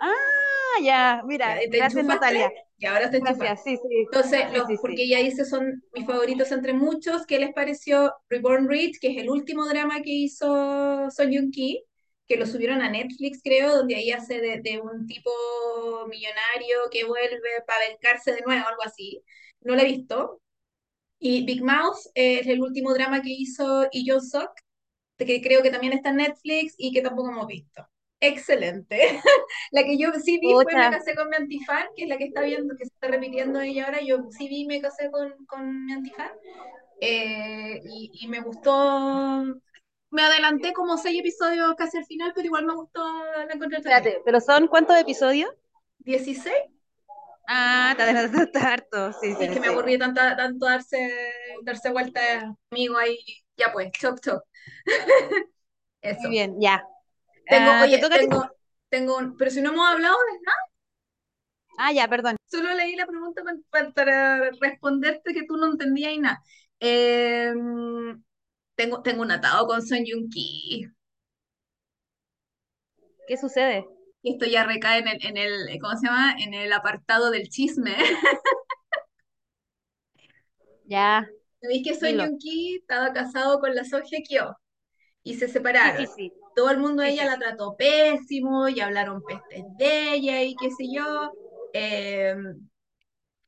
Ah, ya, mira, Ya, ¿te gracias? Natalia. Y ahora te. Gracias, sí, sí. Entonces, Sí, los- sí, porque ella dice son mis favoritos entre muchos, ¿qué les pareció Reborn Rich, que es el último drama que hizo Son Joong Ki, que lo subieron a Netflix, creo, donde ahí hace de, de un tipo millonario que vuelve para vengarse de nuevo, algo así. No lo he visto. Y Big Mouth es el último drama que hizo y Jong Sok, que creo que también está en Netflix y que tampoco hemos visto. Excelente. la que yo sí vi fue Me casé con mi antifan, que es la que está viendo, que se está repitiendo ella ahora. Yo sí vi Me casé con, con mi antifan. eh, y, y me gustó. Me adelanté como seis episodios casi al final, pero igual me gustó, la encontré espérate, ¿pero son cuántos episodios? ¿16? Ah, te adelantaste harto, sí, Es sí, que me aburrí tanto, tanto darse, darse vuelta amigo ahí. Ya pues, chop chop. Muy bien, ya. Tengo, Ah, ¿te oye, toca tengo, tengo un, pero si no hemos hablado de nada, Ah, ya, perdón. solo leí la pregunta pa- pa- para, responderte que tú no entendías y nada. Eh, tengo, tengo un atado con Son Joong Ki. ¿Qué sucede? Y esto ya recae en el, en el, ¿cómo se llama? En el apartado del chisme. Ya, ¿Sabéis que Son dilo. Joong Ki estaba casado con la Hye Kyo y se Sí, sí, separaron? sí. Todo el mundo Sí, ella la trató pésimo y hablaron pestes de ella y qué sé yo. Eh,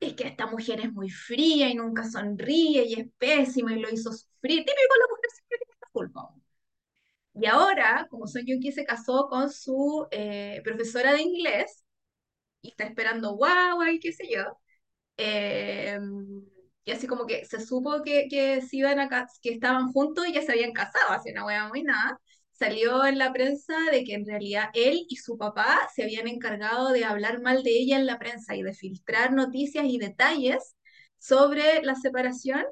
es que esta mujer es muy fría y nunca sonríe y es pésima y lo hizo sufrir. Típico, la mujer siempre tiene la culpa. Y ahora, como Son Joong Ki se casó con su eh, profesora de inglés y está esperando guagua y qué sé yo, eh, y así como que se supo que, que, se iban a, que estaban juntos y ya se habían casado, así una wea muy nada. Salió en la prensa de que en realidad él y su papá se habían encargado de hablar mal de ella en la prensa y de filtrar noticias y detalles sobre la separación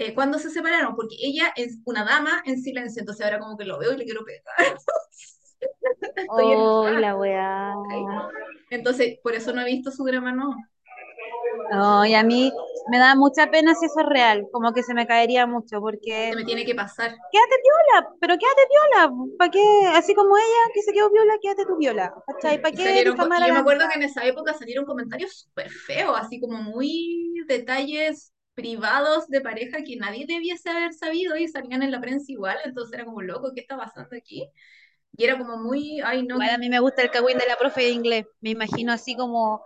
eh, cuando se separaron, porque ella es una dama en silencio, entonces ahora como que lo veo y le quiero pegar. Estoy la weá. Entonces, por eso no he visto su drama, no. No, y a mí me da mucha pena si eso es real, como que se me caería mucho, Se porque me tiene que pasar. quédate viola, pero quédate viola, ¿para qué? Así como ella que se quedó viola, quédate tú viola, ¿cachai? ¿Para qué salieron, yo me acuerdo que en esa época salieron comentarios súper feos, así como muy detalles privados de pareja que nadie debiese haber sabido y salían en la prensa igual, entonces era como loco, ¿qué está pasando aquí? Y era como muy, ay no, que a mí me gusta el cagüín de la profe de inglés, me imagino así como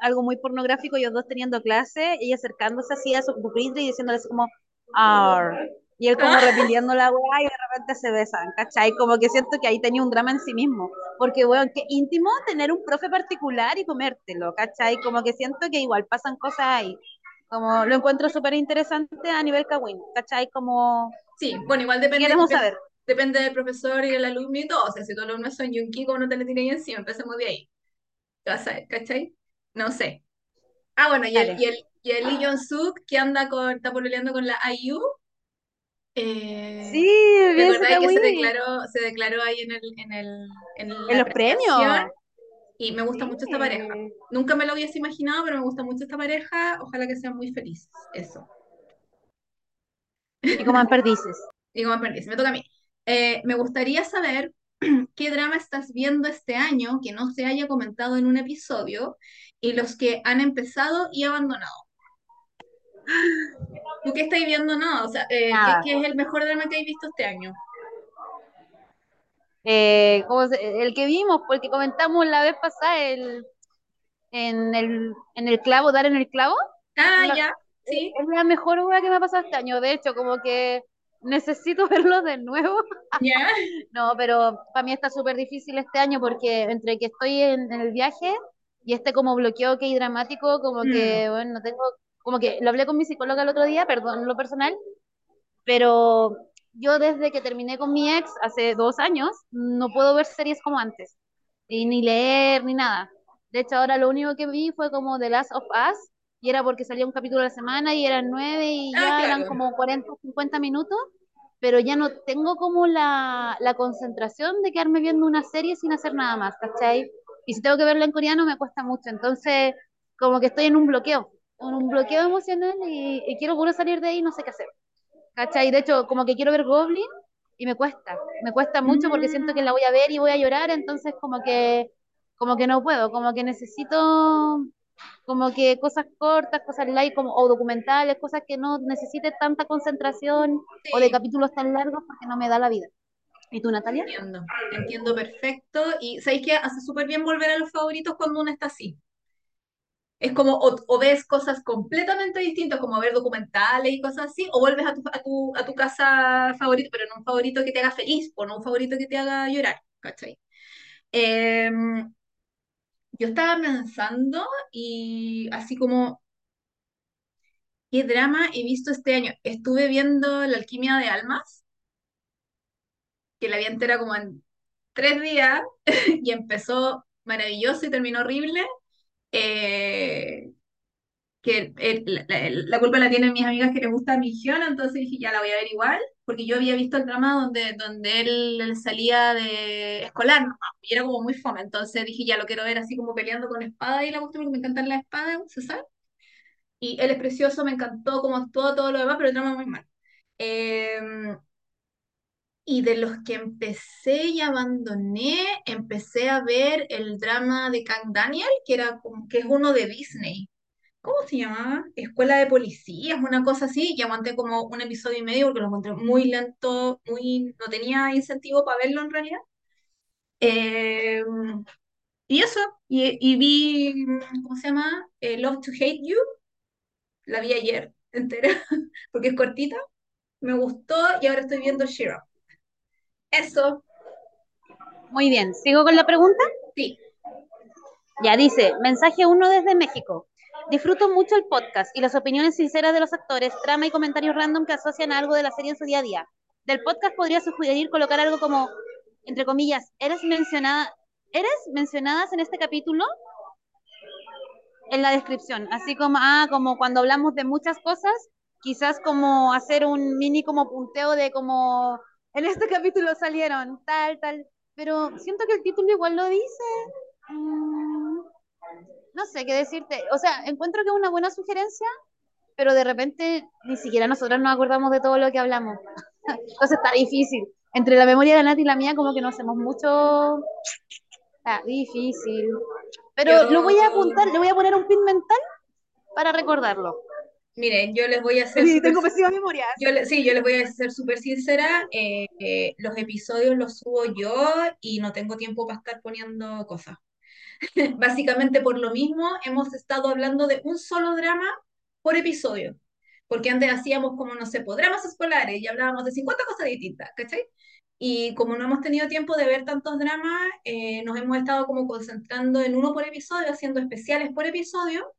algo muy pornográfico, ellos dos teniendo clase, ella acercándose así a su pupitre y diciéndole así como, Arr. Y él como repitiendo la weá y de repente se besan, ¿cachai? Como que siento que ahí tenía un drama en sí mismo. Porque, weón, qué íntimo tener un profe particular y comértelo, ¿cachai? Como que siento que igual pasan cosas ahí. Como lo encuentro súper interesante a nivel Kawin, ¿cachai? Como, sí, bueno, igual ¿qué depende, queremos depende, saber? depende del profesor y del alumno y todo, o sea, si todos los alumnos son yunqui, como no te le tiré encima, empecemos de ahí, ¿Qué vas a ver, ¿cachai? No sé. Ah, bueno, y el, y el, y el Lee Jong-suk, que anda con, está pololeando con la IU, Sí, Eh, ¿te vi ese acordáis que se declaró, se declaró ahí en el, en el, en En los premios. Y me gusta Sí. mucho esta pareja. Nunca me lo hubiese imaginado, pero me gusta mucho esta pareja. Ojalá que sean muy felices. Eso. Y como perdices. Me perdí, se me toca a mí. Eh, me gustaría saber qué drama estás viendo este año que no se haya comentado en un episodio y los que han empezado y abandonado. ¿Tú qué estáis viendo? No, o sea, eh, ¿qué, Nada. qué es el mejor drama que habéis visto este año? Eh, ¿cómo se- el que vimos, porque comentamos la vez pasada, el, en, el, en el clavo, dar en el clavo. Ah, La- ya, sí, es la mejor hueá que me ha pasado este año. De hecho, como que necesito verlo de nuevo. ya. No, pero para mí está súper difícil este año porque entre que estoy en, en el viaje y este como bloqueo que hay dramático, como Mm, que, bueno, no tengo, como que lo hablé con mi psicóloga el otro día, perdón lo personal, pero yo desde que terminé con mi ex hace dos años, no puedo ver series como antes, y ni leer ni nada. De hecho, ahora lo único que vi fue como The Last of Us, y era porque salía un capítulo a la semana y eran nueve y Ah, ya eran claro. como 40 o 50 minutos, pero ya no tengo como la, la concentración de quedarme viendo una serie sin hacer nada más, ¿cachai? Y si tengo que verla en coreano me cuesta mucho, entonces como que estoy en un bloqueo, en un bloqueo emocional y, y quiero puro salir de ahí y no sé qué hacer. ¿Cachai? De hecho, como que quiero ver Goblin y me cuesta, me cuesta mucho porque siento que la voy a ver y voy a llorar, entonces como que, como que no puedo, como que necesito como que cosas cortas, cosas light como, o documentales, cosas que no necesite tanta concentración o de capítulos tan largos porque no me da la vida. ¿Y tú, Natalia? entiendo, entiendo perfecto. Y sabéis que hace súper bien volver a los favoritos cuando uno está así. Es como, o, ves cosas completamente distintas, como ver documentales y cosas así, o vuelves a tu, a tu, a tu casa favorito, pero no un favorito que te haga feliz, o no un favorito que te haga llorar, ¿cachai? Em, yo estaba pensando y así como, ¿qué drama he visto este año? Estuve viendo La Alquimia de Almas, que la vi entera como en tres días y empezó maravilloso y terminó horrible. Eh, que el- la, la- culpa la tienen mis amigas que les gusta mi Hyun, entonces dije, ya la voy a ver igual, porque yo había visto el drama donde, donde él, salía de escolar, nomás, y era como muy fome, entonces dije, ya lo quiero ver así como peleando con espada y la cuestión, porque me encantan las espadas, ¿se sabe? Y él es precioso, me encantó cómo actuó, todo lo demás, pero el drama muy mal. Eh, y de los que empecé y abandoné, empecé a ver el drama de Kang Daniel, que, era que es uno de Disney. ¿Cómo se llamaba? Escuela de Policías, una cosa así, y aguanté como un episodio y medio porque lo encontré muy lento, muy, no tenía incentivo para verlo en realidad. Eh, y eso, y, y vi, ¿cómo se llama? Eh, Love to Hate You, la vi ayer entera, porque es cortita, me gustó y ahora estoy viendo Shira. Eso, Muy bien, ¿sigo con la pregunta? sí, Ya dice, mensaje uno desde México. Disfruto mucho el podcast y las opiniones sinceras de los actores, trama y comentarios random que asocian a algo de la serie en su día a día. Del podcast podría sugerir colocar algo como, entre comillas, ¿eres mencionada, ¿eres mencionadas en este capítulo? En la descripción, así como, ah, como cuando hablamos de muchas cosas, quizás como hacer un mini como punteo de como, en este capítulo salieron tal, tal, pero siento que el título igual lo dice. Mm, no sé qué decirte. O sea, encuentro que es una buena sugerencia, pero de repente ni siquiera nosotras nos acordamos de todo lo que hablamos. Entonces está difícil. Entre la memoria de la Nati y la mía, como que no hacemos mucho. Está difícil. Pero lo voy a apuntar, le voy a poner un pin mental para recordarlo. Miren, yo les voy a hacer Sí, súper tengo pésima memoria. Yo sí, yo les voy a ser súper sincera, eh, eh, los episodios los subo yo y no tengo tiempo para estar poniendo cosas. Básicamente por lo mismo hemos estado hablando de un solo drama por episodio, porque antes hacíamos como, no sé, dramas escolares y hablábamos de 50 cosas distintas, ¿cachai? Y como no hemos tenido tiempo de ver tantos dramas, eh, nos hemos estado como concentrando en uno por episodio, haciendo especiales por episodio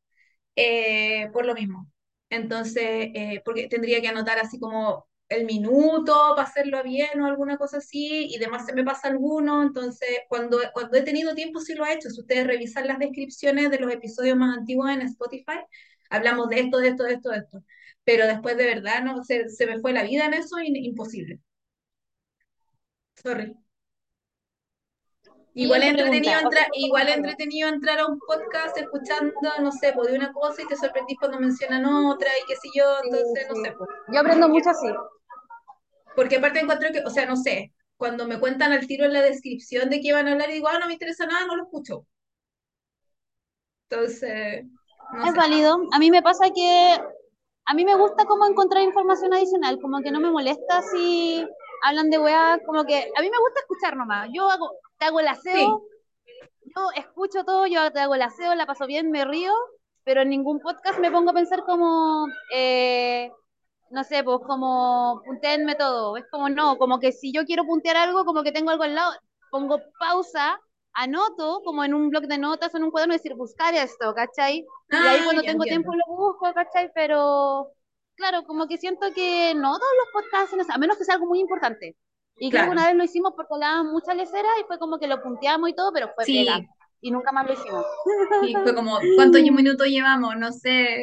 eh, por lo mismo. Entonces, eh, porque tendría que anotar así como el minuto para hacerlo bien o alguna cosa así, y demás se me pasa alguno, entonces cuando, cuando he tenido tiempo sí lo he hecho. Si ustedes revisan las descripciones de los episodios más antiguos en Spotify, hablamos de esto, de esto, de esto, de esto. Pero después de verdad no se, se me fue la vida en eso, imposible. Sorry. Igual entretenido entrar, igual entretenido entrar a un podcast escuchando, no sé, pues de una cosa y te sorprendís cuando mencionan otra y qué sé yo, Sí, entonces no sé. Yo aprendo mucho así. Porque aparte encuentro que, o sea, no sé, cuando me cuentan al tiro en la descripción de qué van a hablar y digo, ah, no me interesa nada, no lo escucho. Entonces, no Es sé. válido. A mí me pasa que a mí me gusta como encontrar información adicional, como que no me molesta si hablan de weá, como que a mí me gusta escuchar nomás. Yo hago, te hago el Sí, aseo, yo escucho todo, yo te hago el aseo, la paso bien, me río, pero en ningún podcast me pongo a pensar como, eh, no sé, pues como punteenme todo. Es como no, como que si yo quiero puntear algo, como que tengo algo al lado, pongo pausa, anoto como en un bloc de notas o en un cuaderno decir buscar esto, ¿cachai? Y ahí ah, cuando tengo entiendo. tiempo lo busco, ¿cachai? Pero claro, como que siento que no todos los podcasts a menos que sea algo muy importante. Y creo que Claro, una vez lo hicimos porque hablaban muchas leceras y fue como que lo punteamos y todo, pero fue pega. sí, Y nunca más lo hicimos. y fue como, ¿cuántos minutos llevamos? No sé,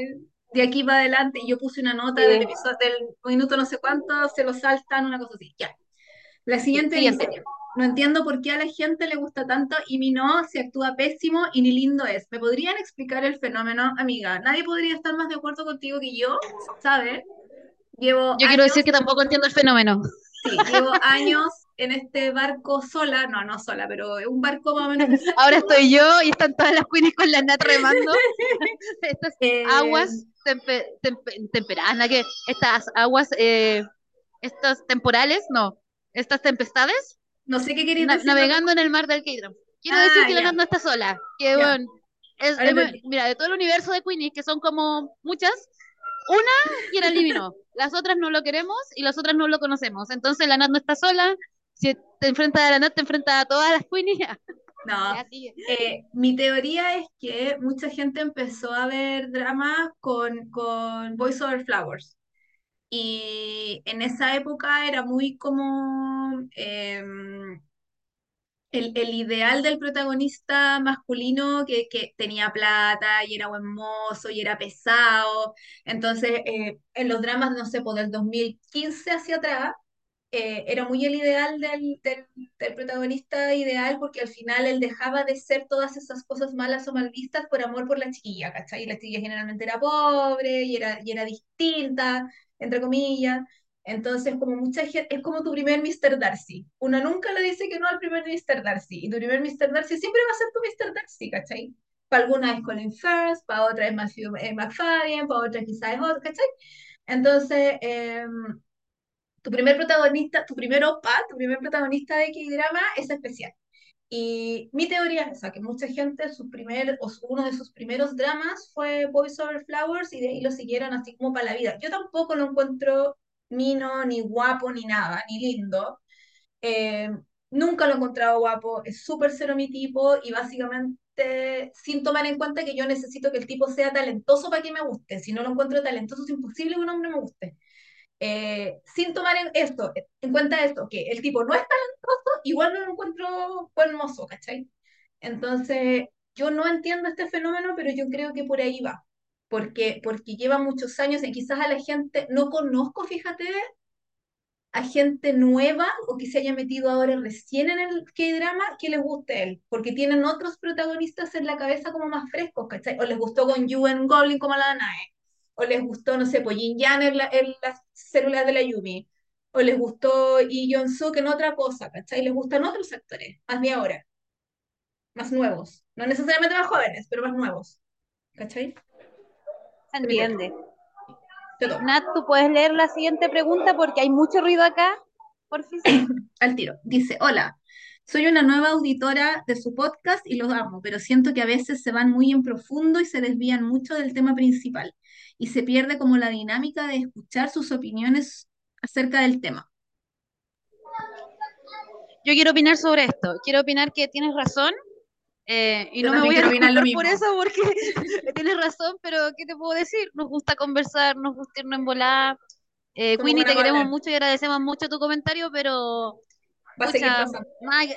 de aquí para adelante, y yo puse una nota del Sí, episodio, del minuto no sé cuánto, se lo saltan, una cosa así, ya. La sí. siguiente dice, no entiendo por qué a la gente le gusta tanto y mi no se actúa pésimo y ni lindo es. ¿Me podrían explicar el fenómeno, amiga? Nadie podría estar más de acuerdo contigo que yo, ¿sabes? Llevo Yo quiero decir que tampoco entiendo el fenómeno. Sí, llevo años en este barco sola, no, no sola, pero un barco más o menos Ahora estoy yo y están todas las queenies con la Nat remando. Estas Eh, aguas tempe, tempe- temperadas, ¿no? que estas aguas, eh, estas temporales, no, estas tempestades, no sé qué queréis na- decir. navegando en el mar del Keidron. Quiero decir Ah, que la Nat no está sola, que ya. bueno, Es, Ahora es- entendí. mira, de todo el universo de Queenie, que son como muchas, una quiere al Livino, las otras no lo queremos y las otras no lo conocemos. Entonces la Nat no está sola. Si te enfrentas a la Nat, te enfrentas a todas las Queenie. No. Eh, mi teoría es que mucha gente empezó a ver dramas con, con Boys Over Flowers. Y en esa época era muy como em, el, el ideal del protagonista masculino que, que tenía plata y era buen mozo y era pesado. Entonces, eh, en los dramas, no sé, pues del 2015 hacia atrás, eh, era muy el ideal del, del, del protagonista ideal porque al final él dejaba de ser todas esas cosas malas o mal vistas por amor por la chiquilla, ¿cachai? Y la chiquilla generalmente era pobre y era, y era distinta, entre comillas. Entonces, como mucha gente, es como tu primer Mr. Darcy. Uno nunca le dice que no al primer Mr. Darcy. Y tu primer Mr. Darcy siempre va a ser tu Mr. Darcy, ¿cachai? Para alguna es Colin Firth, para otra es Matthew eh, McFadden, para otra quizás es otro, ¿cachai? Entonces, eh, tu primer protagonista, tu primer opa, tu primer protagonista de K-drama es especial. Y mi teoría es esa, que mucha gente, su primer, o uno de sus primeros dramas fue Boys Over Flowers y de ahí lo siguieron así como para la vida. Yo tampoco lo encuentro mino, ni guapo, ni nada, ni lindo. Eh, nunca lo he encontrado guapo, es súper cero mi tipo y básicamente sin tomar en cuenta que yo necesito que el tipo sea talentoso para que me guste. Si no lo encuentro talentoso, es imposible que un hombre me guste eh, sin tomar en esto, en cuenta esto, que el tipo no es talentoso, igual no lo encuentro buen mozo, ¿cachai? Entonces, yo no entiendo este fenómeno, pero yo creo que por ahí va, porque, porque lleva muchos años y quizás a la gente, no conozco, fíjate, a gente nueva o que se haya metido ahora recién en el K-drama que les guste él, porque tienen otros protagonistas en la cabeza como más frescos, ¿cachai? O les gustó con Yuen Goblin como la Danae, o les gustó, no sé, Jin Yan en, la- en las células de la Yumi, o les gustó Lee Jong Suk en otra cosa, ¿cachai? Les gustan otros actores, más de ahora, más nuevos, no necesariamente más jóvenes, pero más nuevos, ¿cachai? Se entiende. Nat, tú puedes leer la siguiente pregunta porque hay mucho ruido acá. Por fin. al tiro. Dice, hola, soy una nueva auditora de su podcast y los amo, pero siento que a veces se van muy en profundo y se desvían mucho del tema principal y se pierde como la dinámica de escuchar sus opiniones acerca del tema. Yo quiero opinar sobre esto. Quiero opinar que tienes razón. Eh, y Yo no me voy a disculpar por eso porque tienes razón, pero ¿qué te puedo decir? Nos gusta conversar, nos gusta irnos en volar. Eh, buenas te queremos mucho y agradecemos mucho tu comentario, pero Va a pucha, nada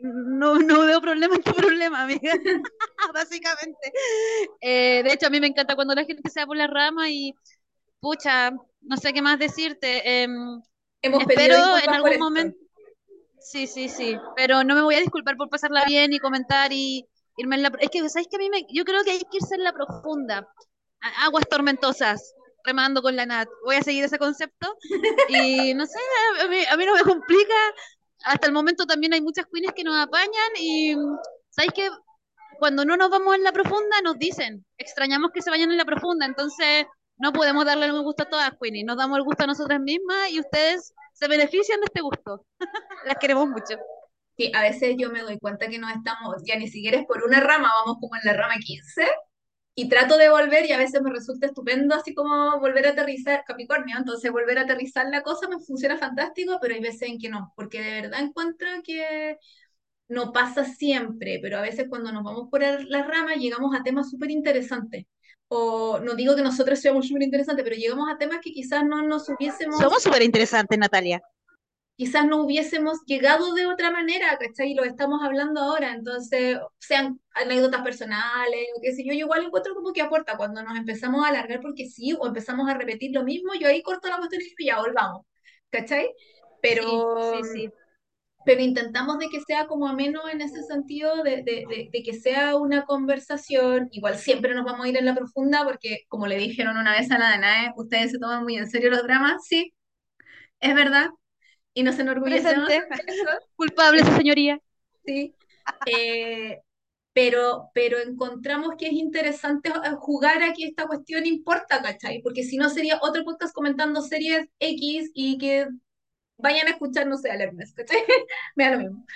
no, no veo problema en tu problema, amiga. Básicamente. Eh, de hecho, a mí me encanta cuando la gente se va por la rama y, pucha, no sé qué más decirte. em, Hemos espero en algún esto. Sí, sí, sí. Pero no me voy a disculpar por pasarla bien y comentar y irme en la. Es que, ¿sabes que A mí me. Yo creo que hay que irse en la profunda. Aguas tormentosas, remando con la Nat. Voy a seguir ese concepto. Y no sé, a mí, a mí no me complica. Hasta el momento también hay muchas queens que nos apañan y. ¿Sabes qué? Cuando no nos vamos en la profunda, nos dicen. Extrañamos que se vayan en la profunda. Entonces, no podemos darle el gusto a todas, Queenie. Nos damos el gusto a nosotras mismas y ustedes se benefician de este gusto. Las queremos mucho. Sí, a veces yo me doy cuenta que no estamos, ya ni siquiera es por una rama, vamos como en la rama 15 y trato de volver y a veces me resulta estupendo así como volver a aterrizar, Capricornio, entonces volver a aterrizar la cosa me funciona fantástico, pero hay veces en que no, porque de verdad encuentro que no pasa siempre, pero a veces cuando nos vamos por las ramas llegamos a temas súper interesantes. O no digo que nosotros seamos súper interesantes, pero llegamos a temas que quizás no nos hubiésemos Somos súper interesantes, Natalia. quizás no hubiésemos llegado de otra manera, ¿cachai? Y lo estamos hablando ahora, entonces, sean anécdotas personales, o qué sé yo, yo igual encuentro como que aporta cuando nos empezamos a alargar porque sí, o empezamos a repetir lo mismo, yo ahí corto la cuestión y ya, volvamos, ¿cachai? Pero, Sí, sí, sí. Pero intentamos de que sea como ameno en ese sentido, de, de, de, de que sea una conversación, igual siempre nos vamos a ir en la profunda, porque como le dijeron una vez a la Danae, ustedes se toman muy en serio los dramas, sí, es verdad, y nos enorgullecemos Culpable, su señoría. sí. Eh, pero, pero encontramos que es interesante eh, jugar aquí esta cuestión importa, ¿cachai? Porque si no sería otro podcast comentando series X y que vayan a escuchar, no sé, al Hermes, ¿cachai? Me da lo mismo.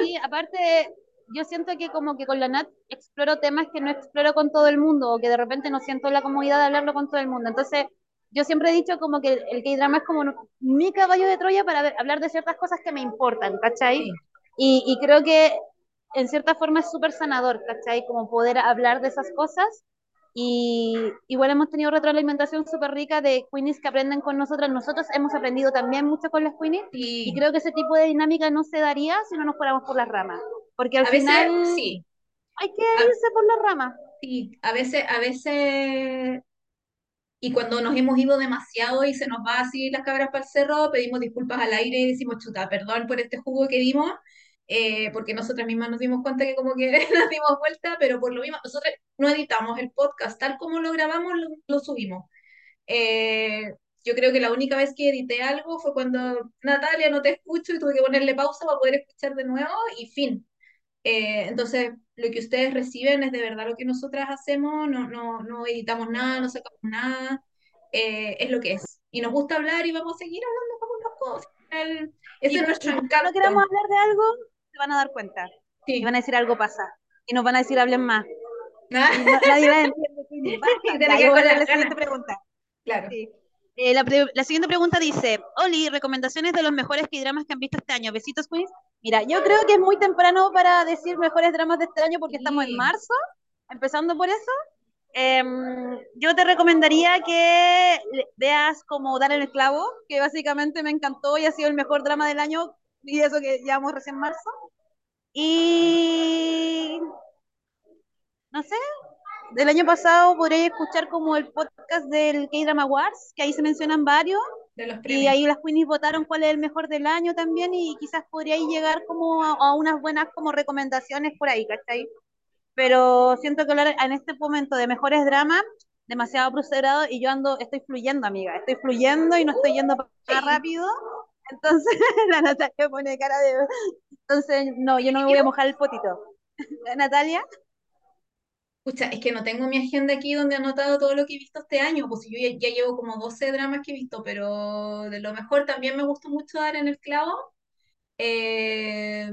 Sí, aparte, yo siento que como que con la Nat exploro temas que no exploro con todo el mundo o que de repente no siento la comodidad de hablarlo con todo el mundo. Entonces, yo siempre he dicho como que el K-drama es como mi caballo de Troya para hablar de ciertas cosas que me importan, ¿cachai? Sí. Y, y, creo que en cierta forma es súper sanador, ¿cachai? Como poder hablar de esas cosas. Y igual hemos tenido retroalimentación súper rica de queenies que aprenden con nosotros. Nosotros hemos aprendido también mucho con las queenies. Sí. Y creo que ese tipo de dinámica no se daría si no nos fuéramos por las ramas. Porque al a final veces, sí. hay que irse a, por las ramas. Sí, a veces, a veces y cuando nos hemos ido demasiado y se nos va así las cabras para el cerro, pedimos disculpas al aire y decimos, chuta, perdón por este jugo que dimos, eh, porque nosotras mismas nos dimos cuenta que como que nos dimos vuelta, pero por lo mismo, nosotros no editamos el podcast, tal como lo grabamos, lo, subimos. Eh, yo creo que la única vez que edité algo fue cuando Natalia no te escucho y tuve que ponerle pausa para poder escuchar de nuevo y fin. Eh, entonces, lo que ustedes reciben es de verdad lo que nosotras hacemos, no, no, no editamos nada, no sacamos nada, eh, es lo que es. Y nos gusta hablar y vamos a seguir hablando con las cosas. El, ese es nuestro encanto. no queramos hablar de algo, se van a dar cuenta. Sí. Y van a decir algo pasa. Y nos van a decir hablen más. ¿Ah? nadie va a entender. Tiene que ver la siguiente pregunta. Claro. Sí. Eh, la, la, siguiente pregunta dice, Oli, recomendaciones de los mejores K-dramas que han visto este año. Besitos, Queens. Mira, yo creo que es muy temprano para decir mejores dramas de este año porque estamos en marzo, empezando por eso. Eh, yo te recomendaría que veas como Dar el clavo, que básicamente me encantó y ha sido el mejor drama del año, y eso que llevamos recién marzo. Y no sé, del año pasado podréis escuchar como el podcast del K-Drama Awards, que ahí se mencionan varios. y ahí las queenies votaron cuál es el mejor del año también y quizás podríais llegar como a, unas buenas como recomendaciones por ahí, ¿cachai? Pero siento que hablar en este momento de mejores dramas, demasiado procedurado y yo ando, estoy fluyendo, amiga, estoy fluyendo y no estoy yendo más rápido. Entonces la Natalia pone cara de... Entonces, no, yo no me voy a mojar el potito. Natalia. Escucha, es que no tengo mi agenda aquí donde he anotado todo lo que he visto este año, pues yo ya, llevo como 12 dramas que he visto, pero de lo mejor también me gustó mucho dar en el clavo. Eh,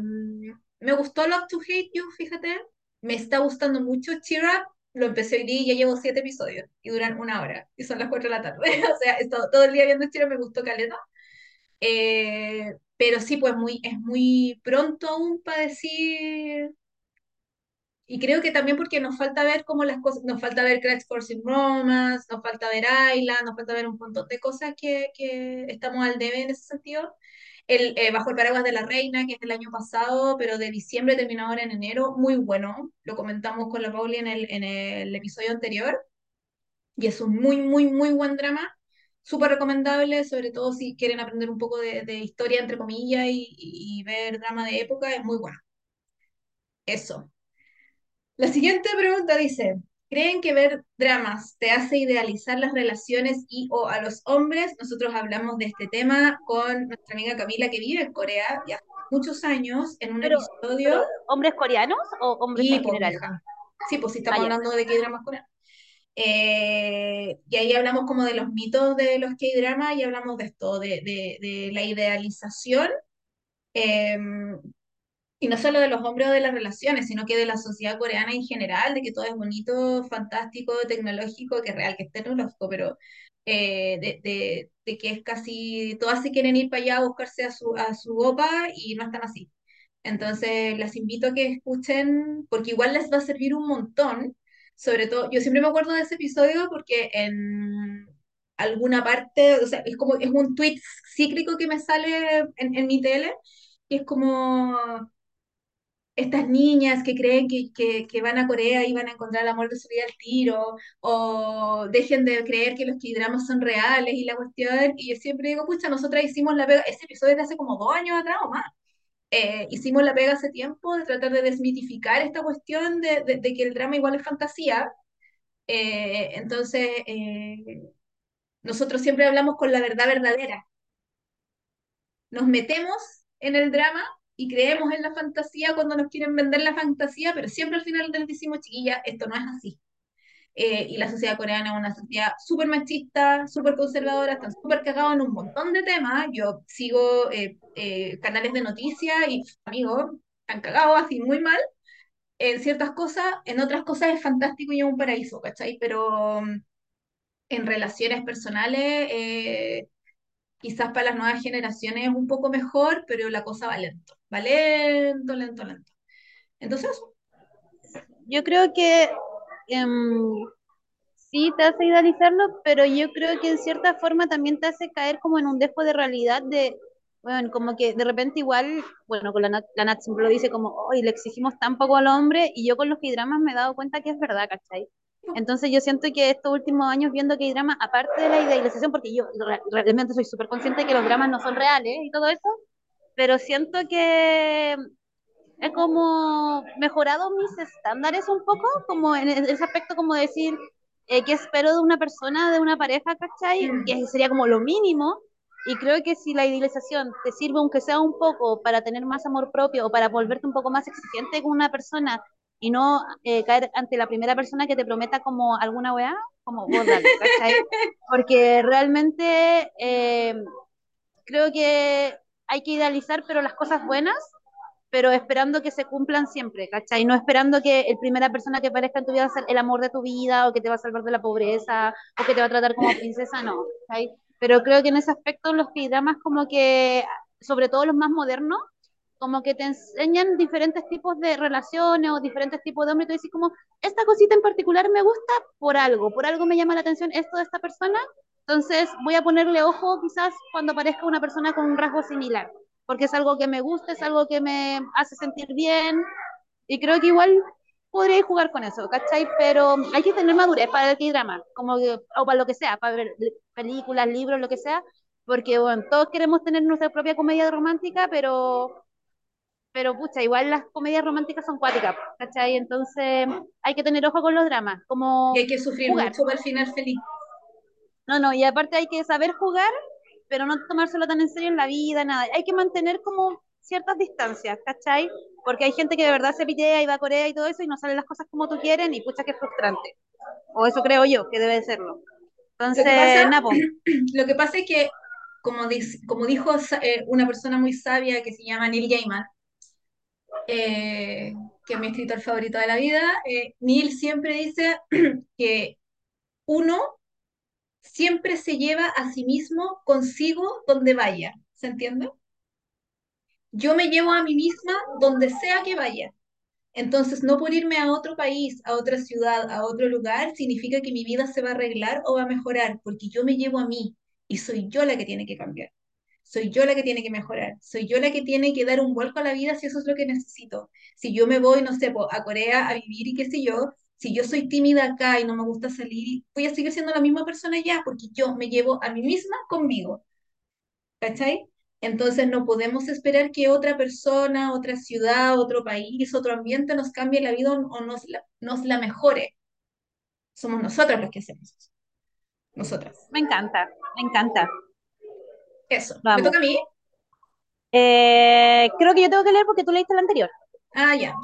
me gustó Love to Hate You, fíjate. Me está gustando mucho Cheer Up. Lo empecé hoy día y ya llevo 7 episodios y duran una hora y son las 4 de la tarde. o sea, he estado todo el día viendo Cheer Up, me gustó caleta. Eh, pero sí, pues muy, es muy pronto aún para decir y creo que también porque nos falta ver cómo las cosas, nos falta ver Crash Course in Romance, nos falta ver Island, nos falta ver un montón de cosas que, que estamos al debe en ese sentido. El, eh, Bajo el paraguas de la reina, que es del año pasado, pero de diciembre terminó ahora en enero, muy bueno. Lo comentamos con la Pauli en el, en el episodio anterior. Y es un muy, muy, muy buen drama. Súper recomendable, sobre todo si quieren aprender un poco de, de historia, entre comillas, y, y ver drama de época, es muy bueno. Eso. La siguiente pregunta dice, ¿creen que ver dramas te hace idealizar las relaciones y o a los hombres? Nosotros hablamos de este tema con nuestra amiga Camila que vive en Corea ya muchos años en un episodio. ¿Hombres coreanos o hombres en pues, general? Sí, pues sí estamos hablando de K-dramas coreanos. Eh, y ahí hablamos como de los mitos de los K-dramas y hablamos de esto, de, de, de la idealización. Eh, y no solo de los hombres o de las relaciones, sino que de la sociedad coreana en general, de que todo es bonito, fantástico, tecnológico, que es real, que es tecnológico, pero eh, de, de, de, que es casi, todas se quieren ir para allá a buscarse a su, a su opa y no están así. Entonces, las invito a que escuchen, porque igual les va a servir un montón, sobre todo, yo siempre me acuerdo de ese episodio porque en alguna parte, o sea, es como, es un tweet cíclico que me sale en, en mi tele, que es como estas niñas que creen que, que, van a Corea y van a encontrar el amor de su vida al tiro, o dejen de creer que los K-dramas son reales y la cuestión, y yo siempre digo, pucha, nosotras hicimos la pega, ese episodio de hace como dos años atrás o más, eh, hicimos la pega hace tiempo de tratar de desmitificar esta cuestión de, de, que el drama igual es fantasía, eh, entonces eh, nosotros siempre hablamos con la verdad verdadera, nos metemos en el drama y creemos en la fantasía cuando nos quieren vender la fantasía, pero siempre al final les decimos, chiquilla, esto no es así. Eh, y la sociedad coreana es una sociedad súper machista, súper conservadora, están súper cagados en un montón de temas. Yo sigo eh, eh, canales de noticias y amigos, están cagados así muy mal. en ciertas cosas, en otras cosas es fantástico y es un paraíso, ¿cachai? Pero mm, en relaciones personales, eh, quizás para las nuevas generaciones es un poco mejor, pero la cosa va lento, va lento, lento, lento. Entonces. Yo creo que em, sí te hace idealizarlo, pero yo creo que en cierta forma también te hace caer como en un dejo de realidad de, bueno, como que de repente igual, bueno, con la Nat, la Nat siempre lo dice como, hoy le exigimos tan poco al hombre, y yo con los K-dramas me he dado cuenta que es verdad, ¿cachai? Entonces yo siento que estos últimos años viendo K-dramas, aparte de la idealización, porque yo re- realmente soy súper consciente de que los dramas no son reales y todo eso, pero siento que he como mejorado mis estándares un poco, como en ese aspecto como decir, eh, qué espero de una persona, de una pareja, ¿cachai? Que sería como lo mínimo. Y creo que si la idealización te sirve, aunque sea un poco, para tener más amor propio o para volverte un poco más exigente con una persona y no eh, caer ante la primera persona que te prometa como alguna weá, como vos dale, ¿cachai? Porque realmente eh, creo que hay que idealizar, pero las cosas buenas pero esperando que se cumplan siempre, ¿cachai? No esperando que el primera persona que aparezca en tu vida va a ser el amor de tu vida, o que te va a salvar de la pobreza, o que te va a tratar como princesa, no, ¿cachai? Pero creo que en ese aspecto los K-dramas como que, sobre todo los más modernos, como que te enseñan diferentes tipos de relaciones o diferentes tipos de hombres, y tú dices como, esta cosita en particular me gusta por algo, por algo me llama la atención esto de esta persona, entonces voy a ponerle ojo quizás cuando aparezca una persona con un rasgo similar porque es algo que me gusta, es algo que me hace sentir bien, y creo que igual podría jugar con eso, ¿cachai? Pero hay que tener madurez para el drama como que, o para lo que sea, para ver películas, libros, lo que sea, porque bueno, todos queremos tener nuestra propia comedia romántica, pero pero pucha, igual las comedias románticas son cuáticas, ¿cachai? Entonces hay que tener ojo con los dramas, Y hay como que sufrir jugar. mucho para el final feliz. No, no, y aparte hay que saber jugar, pero no tomárselo tan en serio en la vida, nada. Hay que mantener como ciertas distancias, ¿cachai? Porque hay gente que de verdad se pitea y va a Corea y todo eso y no salen las cosas como tú quieren y pucha que frustrante. O eso creo yo, que debe serlo. Lo que Entonces, pasa, Napo, lo que pasa es que, como, dis- como dijo eh, una persona muy sabia que se llama Neil Gaiman, eh, que es mi escritor favorito de la vida, eh, Neil siempre dice que uno siempre se lleva a sí mismo consigo donde vaya. ¿Se entiende? Yo me llevo a mí misma donde sea que vaya. Entonces, no por irme a otro país, a otra ciudad, a otro lugar, significa que mi vida se va a arreglar o va a mejorar, porque yo me llevo a mí y soy yo la que tiene que cambiar. Soy yo la que tiene que mejorar. Soy yo la que tiene que dar un vuelco a la vida si eso es lo que necesito. Si yo me voy, no sé, a Corea a vivir y qué sé yo, si yo soy tímida acá y no me gusta salir, voy a seguir siendo la misma persona ya, porque yo me llevo a mí misma conmigo. ¿Cachai? Entonces no podemos esperar que otra persona, otra ciudad, otro país, otro ambiente nos cambie la vida o nos la, nos la mejore. Somos nosotras los que hacemos eso. Nosotras. me encanta, me encanta. Eso. ¿Me Vamos. toca a mí? Eh, creo que yo tengo que leer porque tú leíste el anterior. Ah, ya.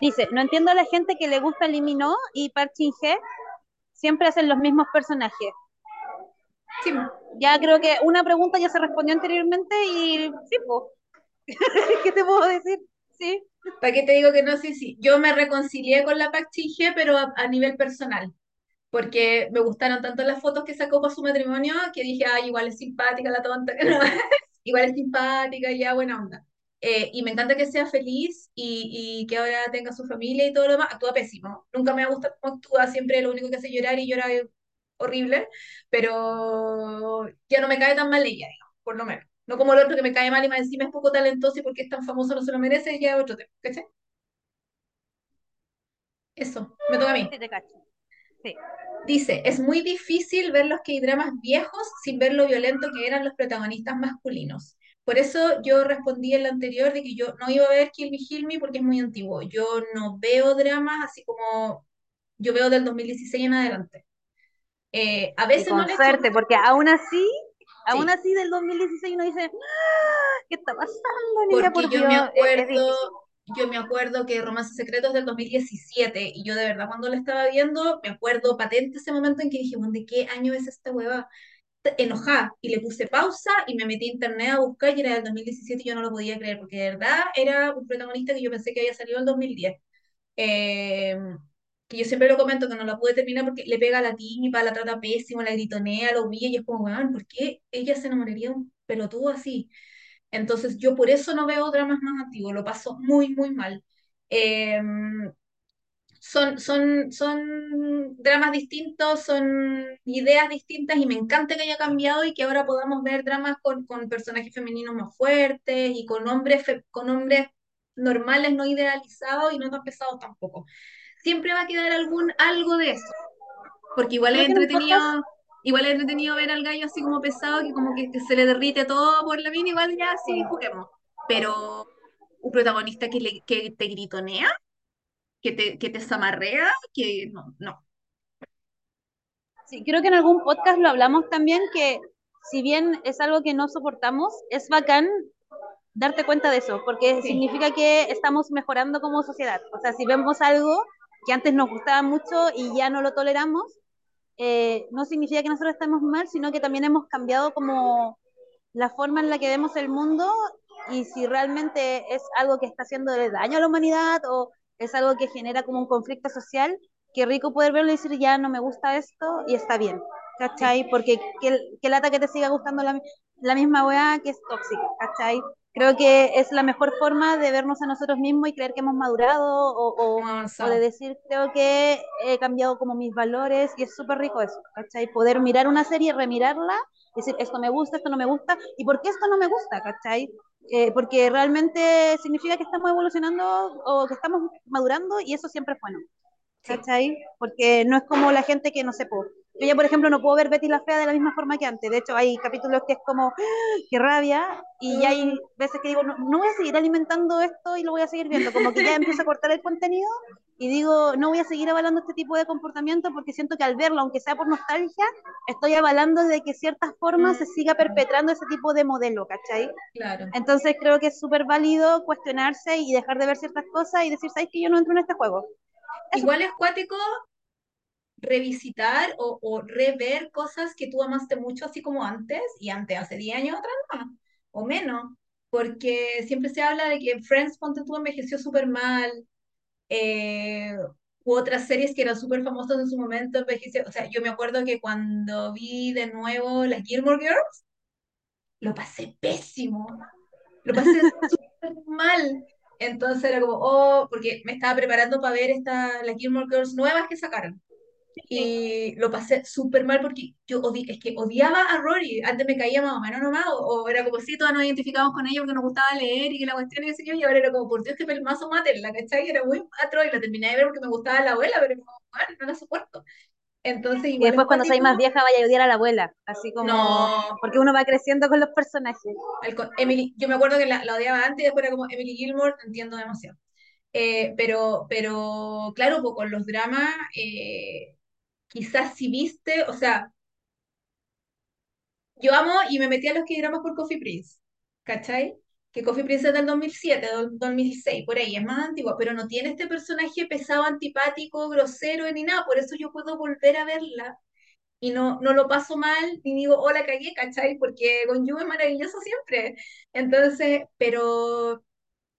Dice, no entiendo a la gente que le gusta Limino y Park Shin Hye, siempre hacen los mismos personajes. Sí. Ya creo que una pregunta ya se respondió anteriormente y sí, pues. ¿Qué te puedo decir? Sí. ¿Para qué te digo que no? Sí, sí. Yo me reconcilié con la Park Shin-hye, pero a, a nivel personal. Porque me gustaron tanto las fotos que sacó para su matrimonio que dije, ay, igual es simpática la tonta. No, igual es simpática, ya buena onda. Eh, y me encanta que sea feliz y, y que ahora tenga su familia y todo lo demás. Actúa pésimo. Nunca me ha gustado cómo actúa, siempre lo único que hace llorar y llora horrible, pero ya no me cae tan mal ella, digamos, por lo menos. No como el otro que me cae mal y más encima es poco talentoso y porque es tan famoso no se lo merece, ya es otro tema, ¿cachai? Eso, me toca a mí. Sí. Dice, es muy difícil ver los K-dramas viejos sin ver lo violento que eran los protagonistas masculinos. Por eso yo respondí en la anterior de que yo no iba a ver Kill Me, Kill Me porque es muy antiguo. Yo no veo dramas así como yo veo del 2016 en adelante. Eh, a Y veces no con le suerte, choca, porque aún así, aún sí, así del 2016 uno dice, "Ah, ¿qué está pasando, niña? porque Por yo me Dios, acuerdo, yo me acuerdo que Romances Secretos del 2017 y yo de verdad cuando lo estaba viendo, me acuerdo patente ese momento en que dije, ¿de qué año es esta hueva? Enojada y le puse pausa y me metí a internet a buscar y era del 2017 y yo no lo podía creer porque de verdad era un protagonista que yo pensé que había salido en el 2010. eh, que yo siempre lo comento, que no la pude terminar porque le pega a la tipa, la trata pésimo, la gritonea, la humilla, y es como, weón, ¿por qué ella se enamoraría de un pelotudo así? Entonces yo por eso no veo dramas más antiguos, lo paso muy, muy mal. Eh, son, son, son dramas distintos, son ideas distintas y me encanta que haya cambiado y que ahora podamos ver dramas con, con personajes femeninos más fuertes y con hombres, fe- con hombres normales, no idealizados y no tan pesados tampoco. Siempre va a quedar algún, algo de eso, porque igual es entretenido, igual es entretenido ver al gallo así como pesado, que como que, que se le derrite todo por la mina, igual ya sí, juguemos. Pero un protagonista que, le, que te gritonea que te, que te zamarrea, que no, no. sí, creo que en algún podcast lo hablamos también que si bien es algo que no soportamos, es bacán darte cuenta de eso, porque Sí, significa que estamos mejorando como sociedad. O sea, si vemos algo que antes nos gustaba mucho y ya no lo toleramos, eh, no significa que nosotros estemos mal, sino que también hemos cambiado como la forma en la que vemos el mundo y si realmente es algo que está haciendo daño a la humanidad o es algo que genera como un conflicto social, qué rico poder verlo y decir, ya no me gusta esto y está bien, ¿cachai? Porque qué, qué lata que te siga gustando la, la misma weá que es tóxica, ¿cachai? Creo que es la mejor forma de vernos a nosotros mismos y creer que hemos madurado o, o, o de decir, creo que he cambiado como mis valores y es súper rico eso, ¿cachai? Poder mirar una serie, remirarla decir, esto me gusta, esto no me gusta, y por qué esto no me gusta, ¿cachai? Eh, porque realmente significa que estamos evolucionando o que estamos madurando y eso siempre es bueno. Sí, ¿cachai? Porque no es como la gente que no se puede. Yo ya, por ejemplo, no puedo ver Betty la Fea de la misma forma que antes. De hecho, hay capítulos que es como, qué rabia, y ya hay veces que digo, no, no voy a seguir alimentando esto y lo voy a seguir viendo. Como que ya empiezo a cortar el contenido y digo, no voy a seguir avalando este tipo de comportamiento porque siento que al verlo, aunque sea por nostalgia, estoy avalando de que ciertas formas se siga perpetrando ese tipo de modelo, ¿cachai? claro. Entonces creo que es súper válido cuestionarse y dejar de ver ciertas cosas y decir, ¿sabes que yo no entro en este juego? Eso. Igual es cuático revisitar o, o rever cosas que tú amaste mucho, así como antes, y antes, hace 10 años atrás, no, o menos, porque siempre se habla de que Friends, ponte tú, envejeció súper mal, eh, u otras series que eran súper famosas en su momento, envejeció, o sea, yo me acuerdo que cuando vi de nuevo las Gilmore Girls, lo pasé pésimo, lo pasé súper mal. Entonces era como, oh, porque me estaba preparando para ver esta, las Gilmore Girls nuevas que sacaron. Sí. Y lo pasé súper mal porque yo odi es que odiaba a Rory. Antes me caía más o menos nomás, o, o era como si todas nos identificábamos con ella porque nos gustaba leer y que la cuestión y yo, y ahora era como, por Dios, que pelmazo la ¿cachai? Era muy atroz y la terminé de ver porque me gustaba la abuela, pero como, bueno, no la soporto. Entonces, Y igual después cuando seáis más vieja vaya a odiar a la abuela, así como, No, porque uno va creciendo con los personajes. Emily, yo me acuerdo que la, la odiaba antes y después era como Emily Gilmore, entiendo demasiado. Eh, pero, pero claro, pues con los dramas, eh, quizás si viste, o sea, yo amo y me metí a los que dramas por Coffee Prince, ¿cachai? Que Coffee Prince es del 2007, del 2016, por ahí, es más antigua, pero no tiene este personaje pesado, antipático, grosero ni nada, por eso yo puedo volver a verla y no, no lo paso mal, ni digo, hola, cagué, ¿cachai? Porque con Yu es maravilloso siempre. Entonces, pero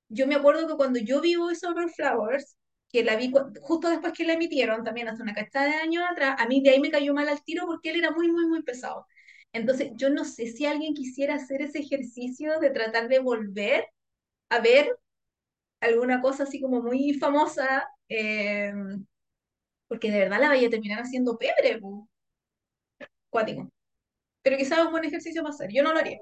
yo me acuerdo que cuando yo vi Boys Over Flowers, que la vi justo después que la emitieron, también hace una cachada de años atrás, a mí de ahí me cayó mal al tiro porque él era muy, muy, muy pesado. Entonces, yo no sé si alguien quisiera hacer ese ejercicio de tratar de volver a ver alguna cosa así como muy famosa, eh, porque de verdad la vaya a terminar haciendo pebre, pu, cuático. Pero quizás es un buen ejercicio para hacer. Yo no lo haría.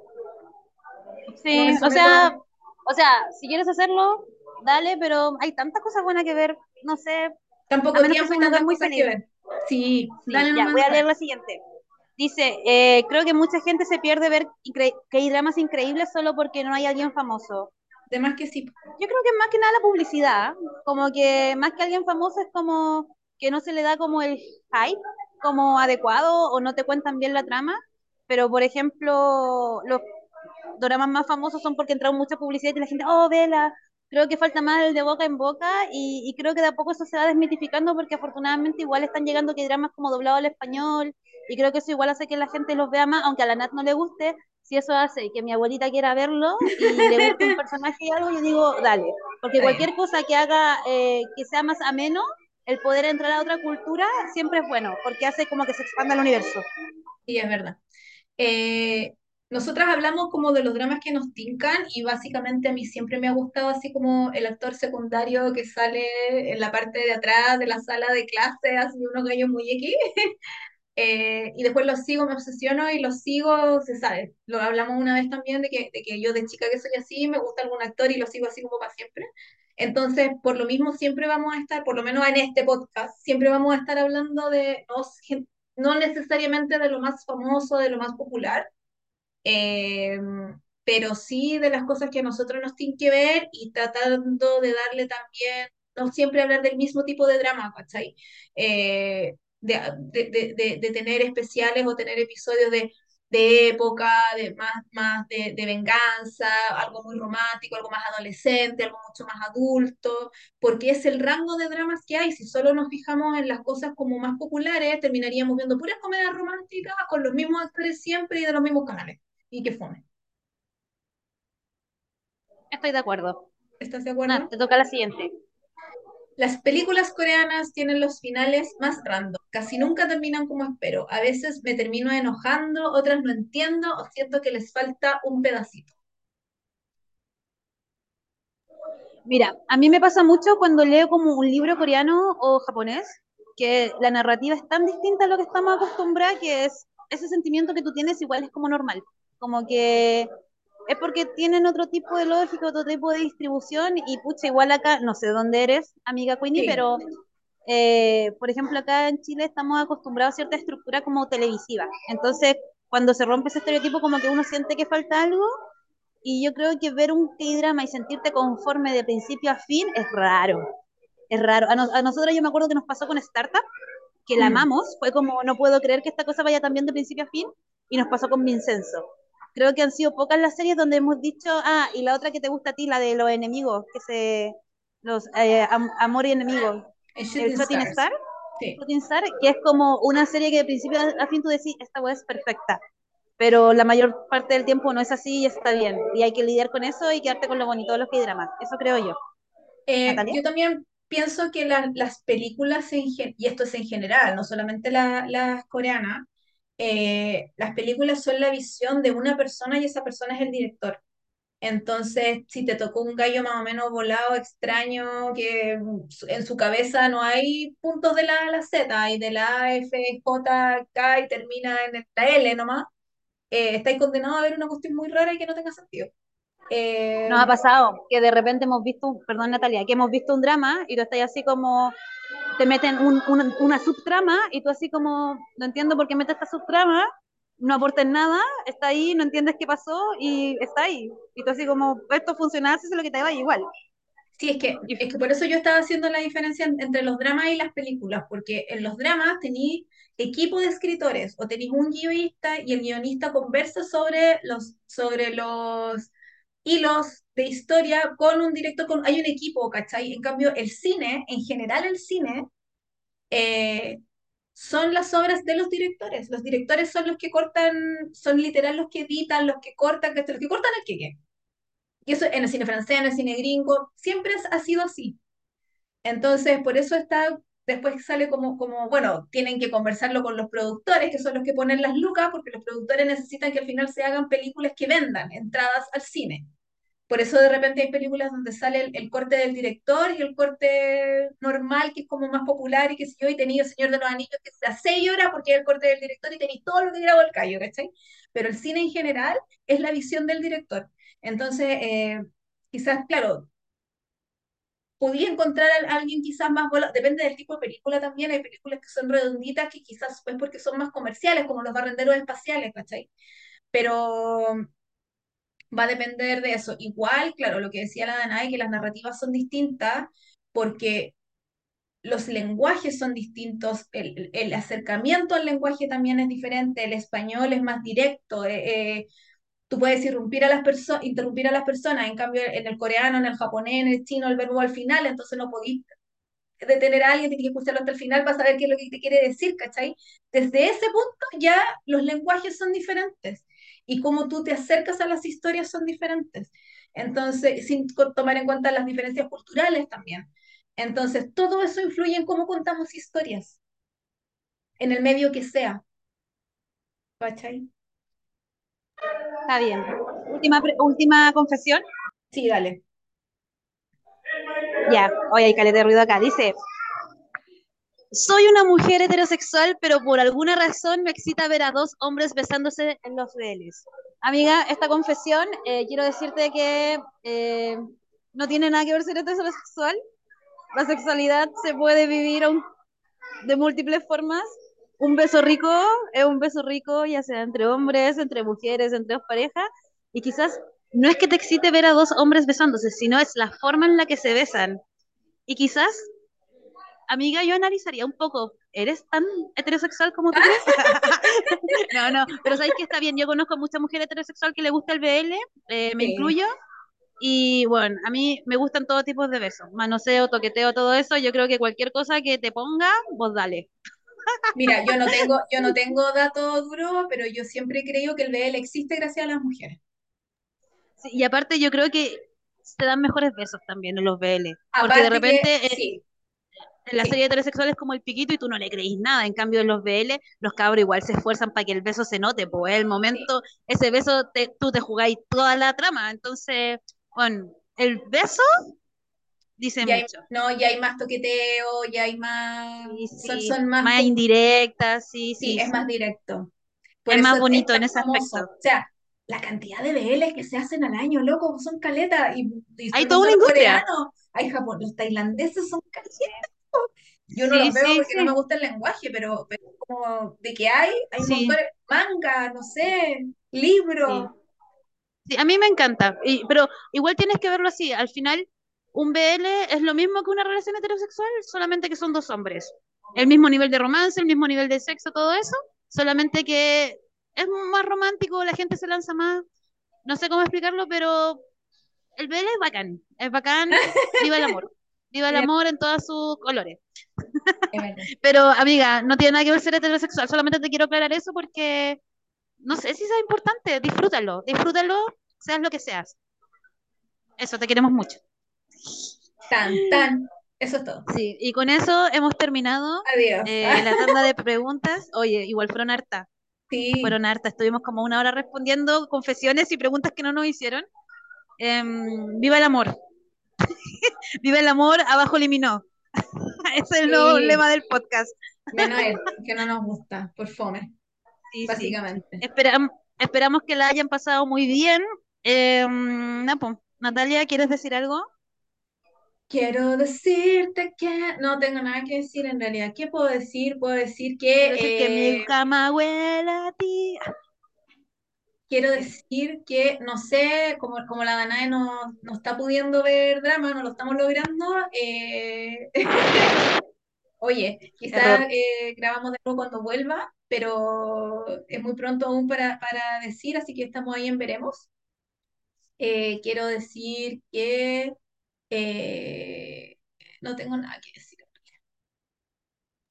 No Sí, o sea, o sea, si quieres hacerlo, dale, pero hay tantas cosas buenas que ver, no sé, Tan a poco menos que tiempo y tantas muy cosas que ver. Sí, Sí, dale ya, voy a leer la siguiente. Dice, eh, creo que mucha gente se pierde ver incre- que hay dramas increíbles solo porque no hay alguien famoso. De más que sí. Yo creo que más que nada la publicidad, como que más que alguien famoso es como que no se le da como el hype como adecuado o no te cuentan bien la trama, pero por ejemplo, los dramas más famosos son porque entraron mucha publicidad y la gente, oh, vela, creo que falta más el de boca en boca y, creo que de a poco eso se va desmitificando porque afortunadamente igual están llegando que dramas como doblado al español y creo que eso igual hace que la gente los vea más, aunque a la Nat no le guste, si eso hace que mi abuelita quiera verlo y le guste un personaje y algo, yo digo, dale, Porque cualquier cosa que haga eh, que sea más ameno, el poder entrar a otra cultura siempre es bueno, porque hace como que se expanda el universo. Sí, es verdad. Eh, nosotras hablamos como de los dramas que nos tincan y básicamente a mí siempre me ha gustado así como el actor secundario que sale en la parte de atrás de la sala de clase, así unos gallos muy X. Eh, y después los sigo, me obsesiono y los sigo, se sabe. Lo hablamos una vez también de que, de que yo de chica que soy así, me gusta algún actor y lo sigo así como para siempre. Entonces, por lo mismo, siempre vamos a estar, por lo menos en este podcast, siempre vamos a estar hablando de, no, no necesariamente de lo más famoso, de lo más popular, eh, pero sí de las cosas que a nosotros nos tienen que ver y tratando de darle también, no siempre hablar del mismo tipo de drama, ¿cachai? Eh, de, de, de, de- tener especiales o tener episodios de, época, de más, más de venganza, algo muy romántico, algo más adolescente, algo mucho más adulto, porque es el rango de dramas que hay. Si solo nos fijamos en las cosas como más populares, terminaríamos viendo puras comedias románticas con los mismos actores siempre y de los mismos canales y que fome. Estoy de acuerdo. ¿Estás de acuerdo? te toca la siguiente. Las películas coreanas tienen los finales más random, casi nunca terminan como espero. A veces me termino enojando, otras no entiendo o siento que les falta un pedacito. Mira, a mí me pasa mucho cuando leo como un libro coreano o japonés, que la narrativa es tan distinta a lo que estamos acostumbrados que es ese sentimiento que tú tienes igual es como normal. Como que es porque tienen otro tipo de lógica, otro tipo de distribución y pucha, igual acá, no sé dónde eres, amiga Queenie, Sí, pero eh, por ejemplo acá en Chile estamos acostumbrados a cierta estructura como televisiva. Entonces, cuando se rompe ese estereotipo como que uno siente que falta algo y yo creo que ver un K-drama y sentirte conforme de principio a fin es raro. Es raro. A, no, a nosotros yo me acuerdo que nos pasó con Startup, que la Mm. amamos, fue como no puedo creer que esta cosa vaya tan bien de principio a fin, y nos pasó con Vincenzo. Creo que han sido pocas las series donde hemos dicho, ah, y la otra que te gusta a ti, la de los enemigos, que se, los eh, am, amor y enemigos, en el Shooting Shooting. Star, Sí. Shooting Star, que es como una serie que de principio a fin tú decís, esta web es perfecta, pero la mayor parte del tiempo no es así y está bien, y hay que lidiar con eso y quedarte con lo bonito de los que dramas, eso creo yo. Eh, yo también pienso que la- las películas, en y esto es en general, no solamente la- las coreanas, eh, las películas son la visión de una persona y esa persona es el director. Entonces, si te tocó un gallo más o menos volado, extraño, que en su cabeza no hay puntos de la A la Z, y de la A, F, J, K y termina en la L nomás, eh, estáis condenados a ver una cuestión muy rara y que no tenga sentido. Eh, Nos ha pasado que de repente hemos visto, un- perdón Natalia, que hemos visto un drama y tú estás así como, te meten un, un- una subtrama y tú así como, no entiendo por qué metes esta subtrama, no aportes nada, está ahí, no entiendes qué pasó y está ahí. Y tú así como, esto funciona, así es lo que te va igual. sí, es que, es que por eso yo estaba haciendo la diferencia en- entre los dramas y las películas, porque en los dramas tenéis equipo de escritores o tenéis un guionista y el guionista conversa sobre los, sobre los hilos de historia con un director, con, hay un equipo, ¿cachai? En cambio, el cine, en general el cine, eh, son las obras de los directores. Los directores son los que cortan, son literal los que editan, los que cortan, ¿cachai? los que cortan el queque. Y eso en el cine francés, en el cine gringo, siempre ha sido así. Entonces, por eso está, después sale como, como, bueno, tienen que conversarlo con los productores, que son los que ponen las lucas, porque los productores necesitan que al final se hagan películas que vendan entradas al cine. Por eso de repente hay películas donde sale el, el corte del director y el corte normal, que es como más popular y que sé yo, y tenía El Señor de los Anillos, que es a seis horas porque es el corte del director y tenéis todo lo que grabó el callo, ¿cachai? Pero el cine en general es la visión del director. Entonces, eh, quizás, claro, podía encontrar a alguien quizás más volado, depende del tipo de película también, hay películas que son redonditas que quizás es porque son más comerciales, como los barrenderos espaciales, ¿cachai? Pero va a depender de eso. Igual, claro, lo que decía la Danae, que las narrativas son distintas porque los lenguajes son distintos, el, el acercamiento al lenguaje también es diferente, el español es más directo, eh, eh, tú puedes interrumpir a las personas, interrumpir a las personas, en cambio en el coreano, en el japonés, en el chino, el verbo al final, entonces no podís detener a alguien, tienes que escucharlo hasta el final para saber qué es lo que te quiere decir, ¿cachai? Desde ese punto ya los lenguajes son diferentes y cómo tú te acercas a las historias son diferentes. Entonces, sin tomar en cuenta las diferencias culturales también. Entonces, todo eso influye en cómo contamos historias, en el medio que sea. ¿Cachai? Está bien. Última, última confesión. Sí, dale. Ya, hoy hay caleta de ruido acá. Dice, soy una mujer heterosexual, pero por alguna razón me excita ver a dos hombres besándose en los reales. Amiga, esta confesión, eh, quiero decirte que eh, no tiene nada que ver ser heterosexual. La sexualidad se puede vivir de múltiples formas. Un beso rico es un beso rico, ya sea entre hombres, entre mujeres, entre dos parejas. Y quizás no es que te excite ver a dos hombres besándose, sino es la forma en la que se besan. Y quizás amiga, yo analizaría un poco, ¿eres tan heterosexual como tú crees? no, no, pero sabéis que está bien, yo conozco a mucha mujer heterosexual que le gusta el BL, eh, me incluyo, y bueno, a mí me gustan todo tipos de besos, manoseo, toqueteo, todo eso, yo creo que cualquier cosa que te ponga, vos dale. Mira, yo no tengo, yo no tengo datos duros, pero yo siempre creo que el BL existe gracias a las mujeres. Sí, y aparte yo creo que te dan mejores besos también en los BL. porque de repente eh, en la serie heterosexual es como el piquito y tú no le creís nada. En cambio, en los BL, los cabros igual se esfuerzan para que el beso se note, pues el momento, ese beso, tú te jugáis toda la trama. Entonces, bueno, el beso dice mucho. no, ya hay más toqueteo, ya hay más. son, más, indirectas, sí, sí. Sí, es más directo. es más bonito en ese aspecto. O sea, la cantidad de BL que se hacen al año, loco, son caletas. Y, hay toda una industria. hay Japón, los tailandeses son caletas. Yo no los veo porque no me gusta el lenguaje, pero, como de que hay, hay montones, manga, no sé, libros. Sí. a mí me encanta, y, pero igual tienes que verlo así, al final un BL es lo mismo que una relación heterosexual, solamente que son dos hombres. El mismo nivel de romance, el mismo nivel de sexo, todo eso, solamente que es más romántico, la gente se lanza más, no sé cómo explicarlo, pero el BL es bacán, es bacán, viva el amor. Viva el amor en todos sus colores. Pero, amiga, no tiene nada que ver ser heterosexual, solamente te quiero aclarar eso porque no sé si es importante, disfrútalo, disfrútalo, seas lo que seas. Eso, te queremos mucho. Tan, tan. Eso es todo. Sí, y con eso hemos terminado Adiós. Eh, la tanda de preguntas. Oye, igual fueron harta. Sí. Fueron harta. Estuvimos como una hora respondiendo confesiones y preguntas que no nos hicieron. Em, viva el amor. Vive el amor, abajo eliminó. Ese es el nuevo lema del podcast. Menos él, que no nos gusta, por fome. básicamente. esperamos que la hayan pasado muy bien. Eh, Natalia, ¿quieres decir algo? Quiero decirte que no tengo nada que decir en realidad. ¿Qué puedo decir? Puedo decir que. que mi eh, cama huele a ti quiero decir que, no sé, como, como la Danae no, no está pudiendo ver drama, no lo estamos logrando, eh, oye, quizás eh, grabamos de nuevo cuando vuelva, pero es muy pronto aún para, decir, así que estamos ahí en veremos. Eh, quiero decir que no tengo nada que decir.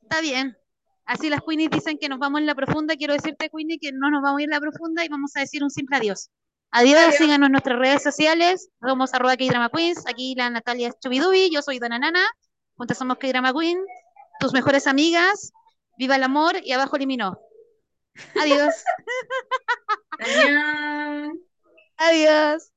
Está bien. Así las Queenies dicen que nos vamos en la profunda. Quiero decirte, Queenie, que no nos vamos a ir en la profunda y vamos a decir un simple adiós. Adiós, síganos en nuestras redes sociales. Somos arroba K-Drama Queens. Aquí la Natalia Chubidubi. Yo soy Dona Nana. Juntas somos K-Drama Queen. Tus mejores amigas. Viva el amor y abajo eliminó. Adiós. Adiós. Adiós.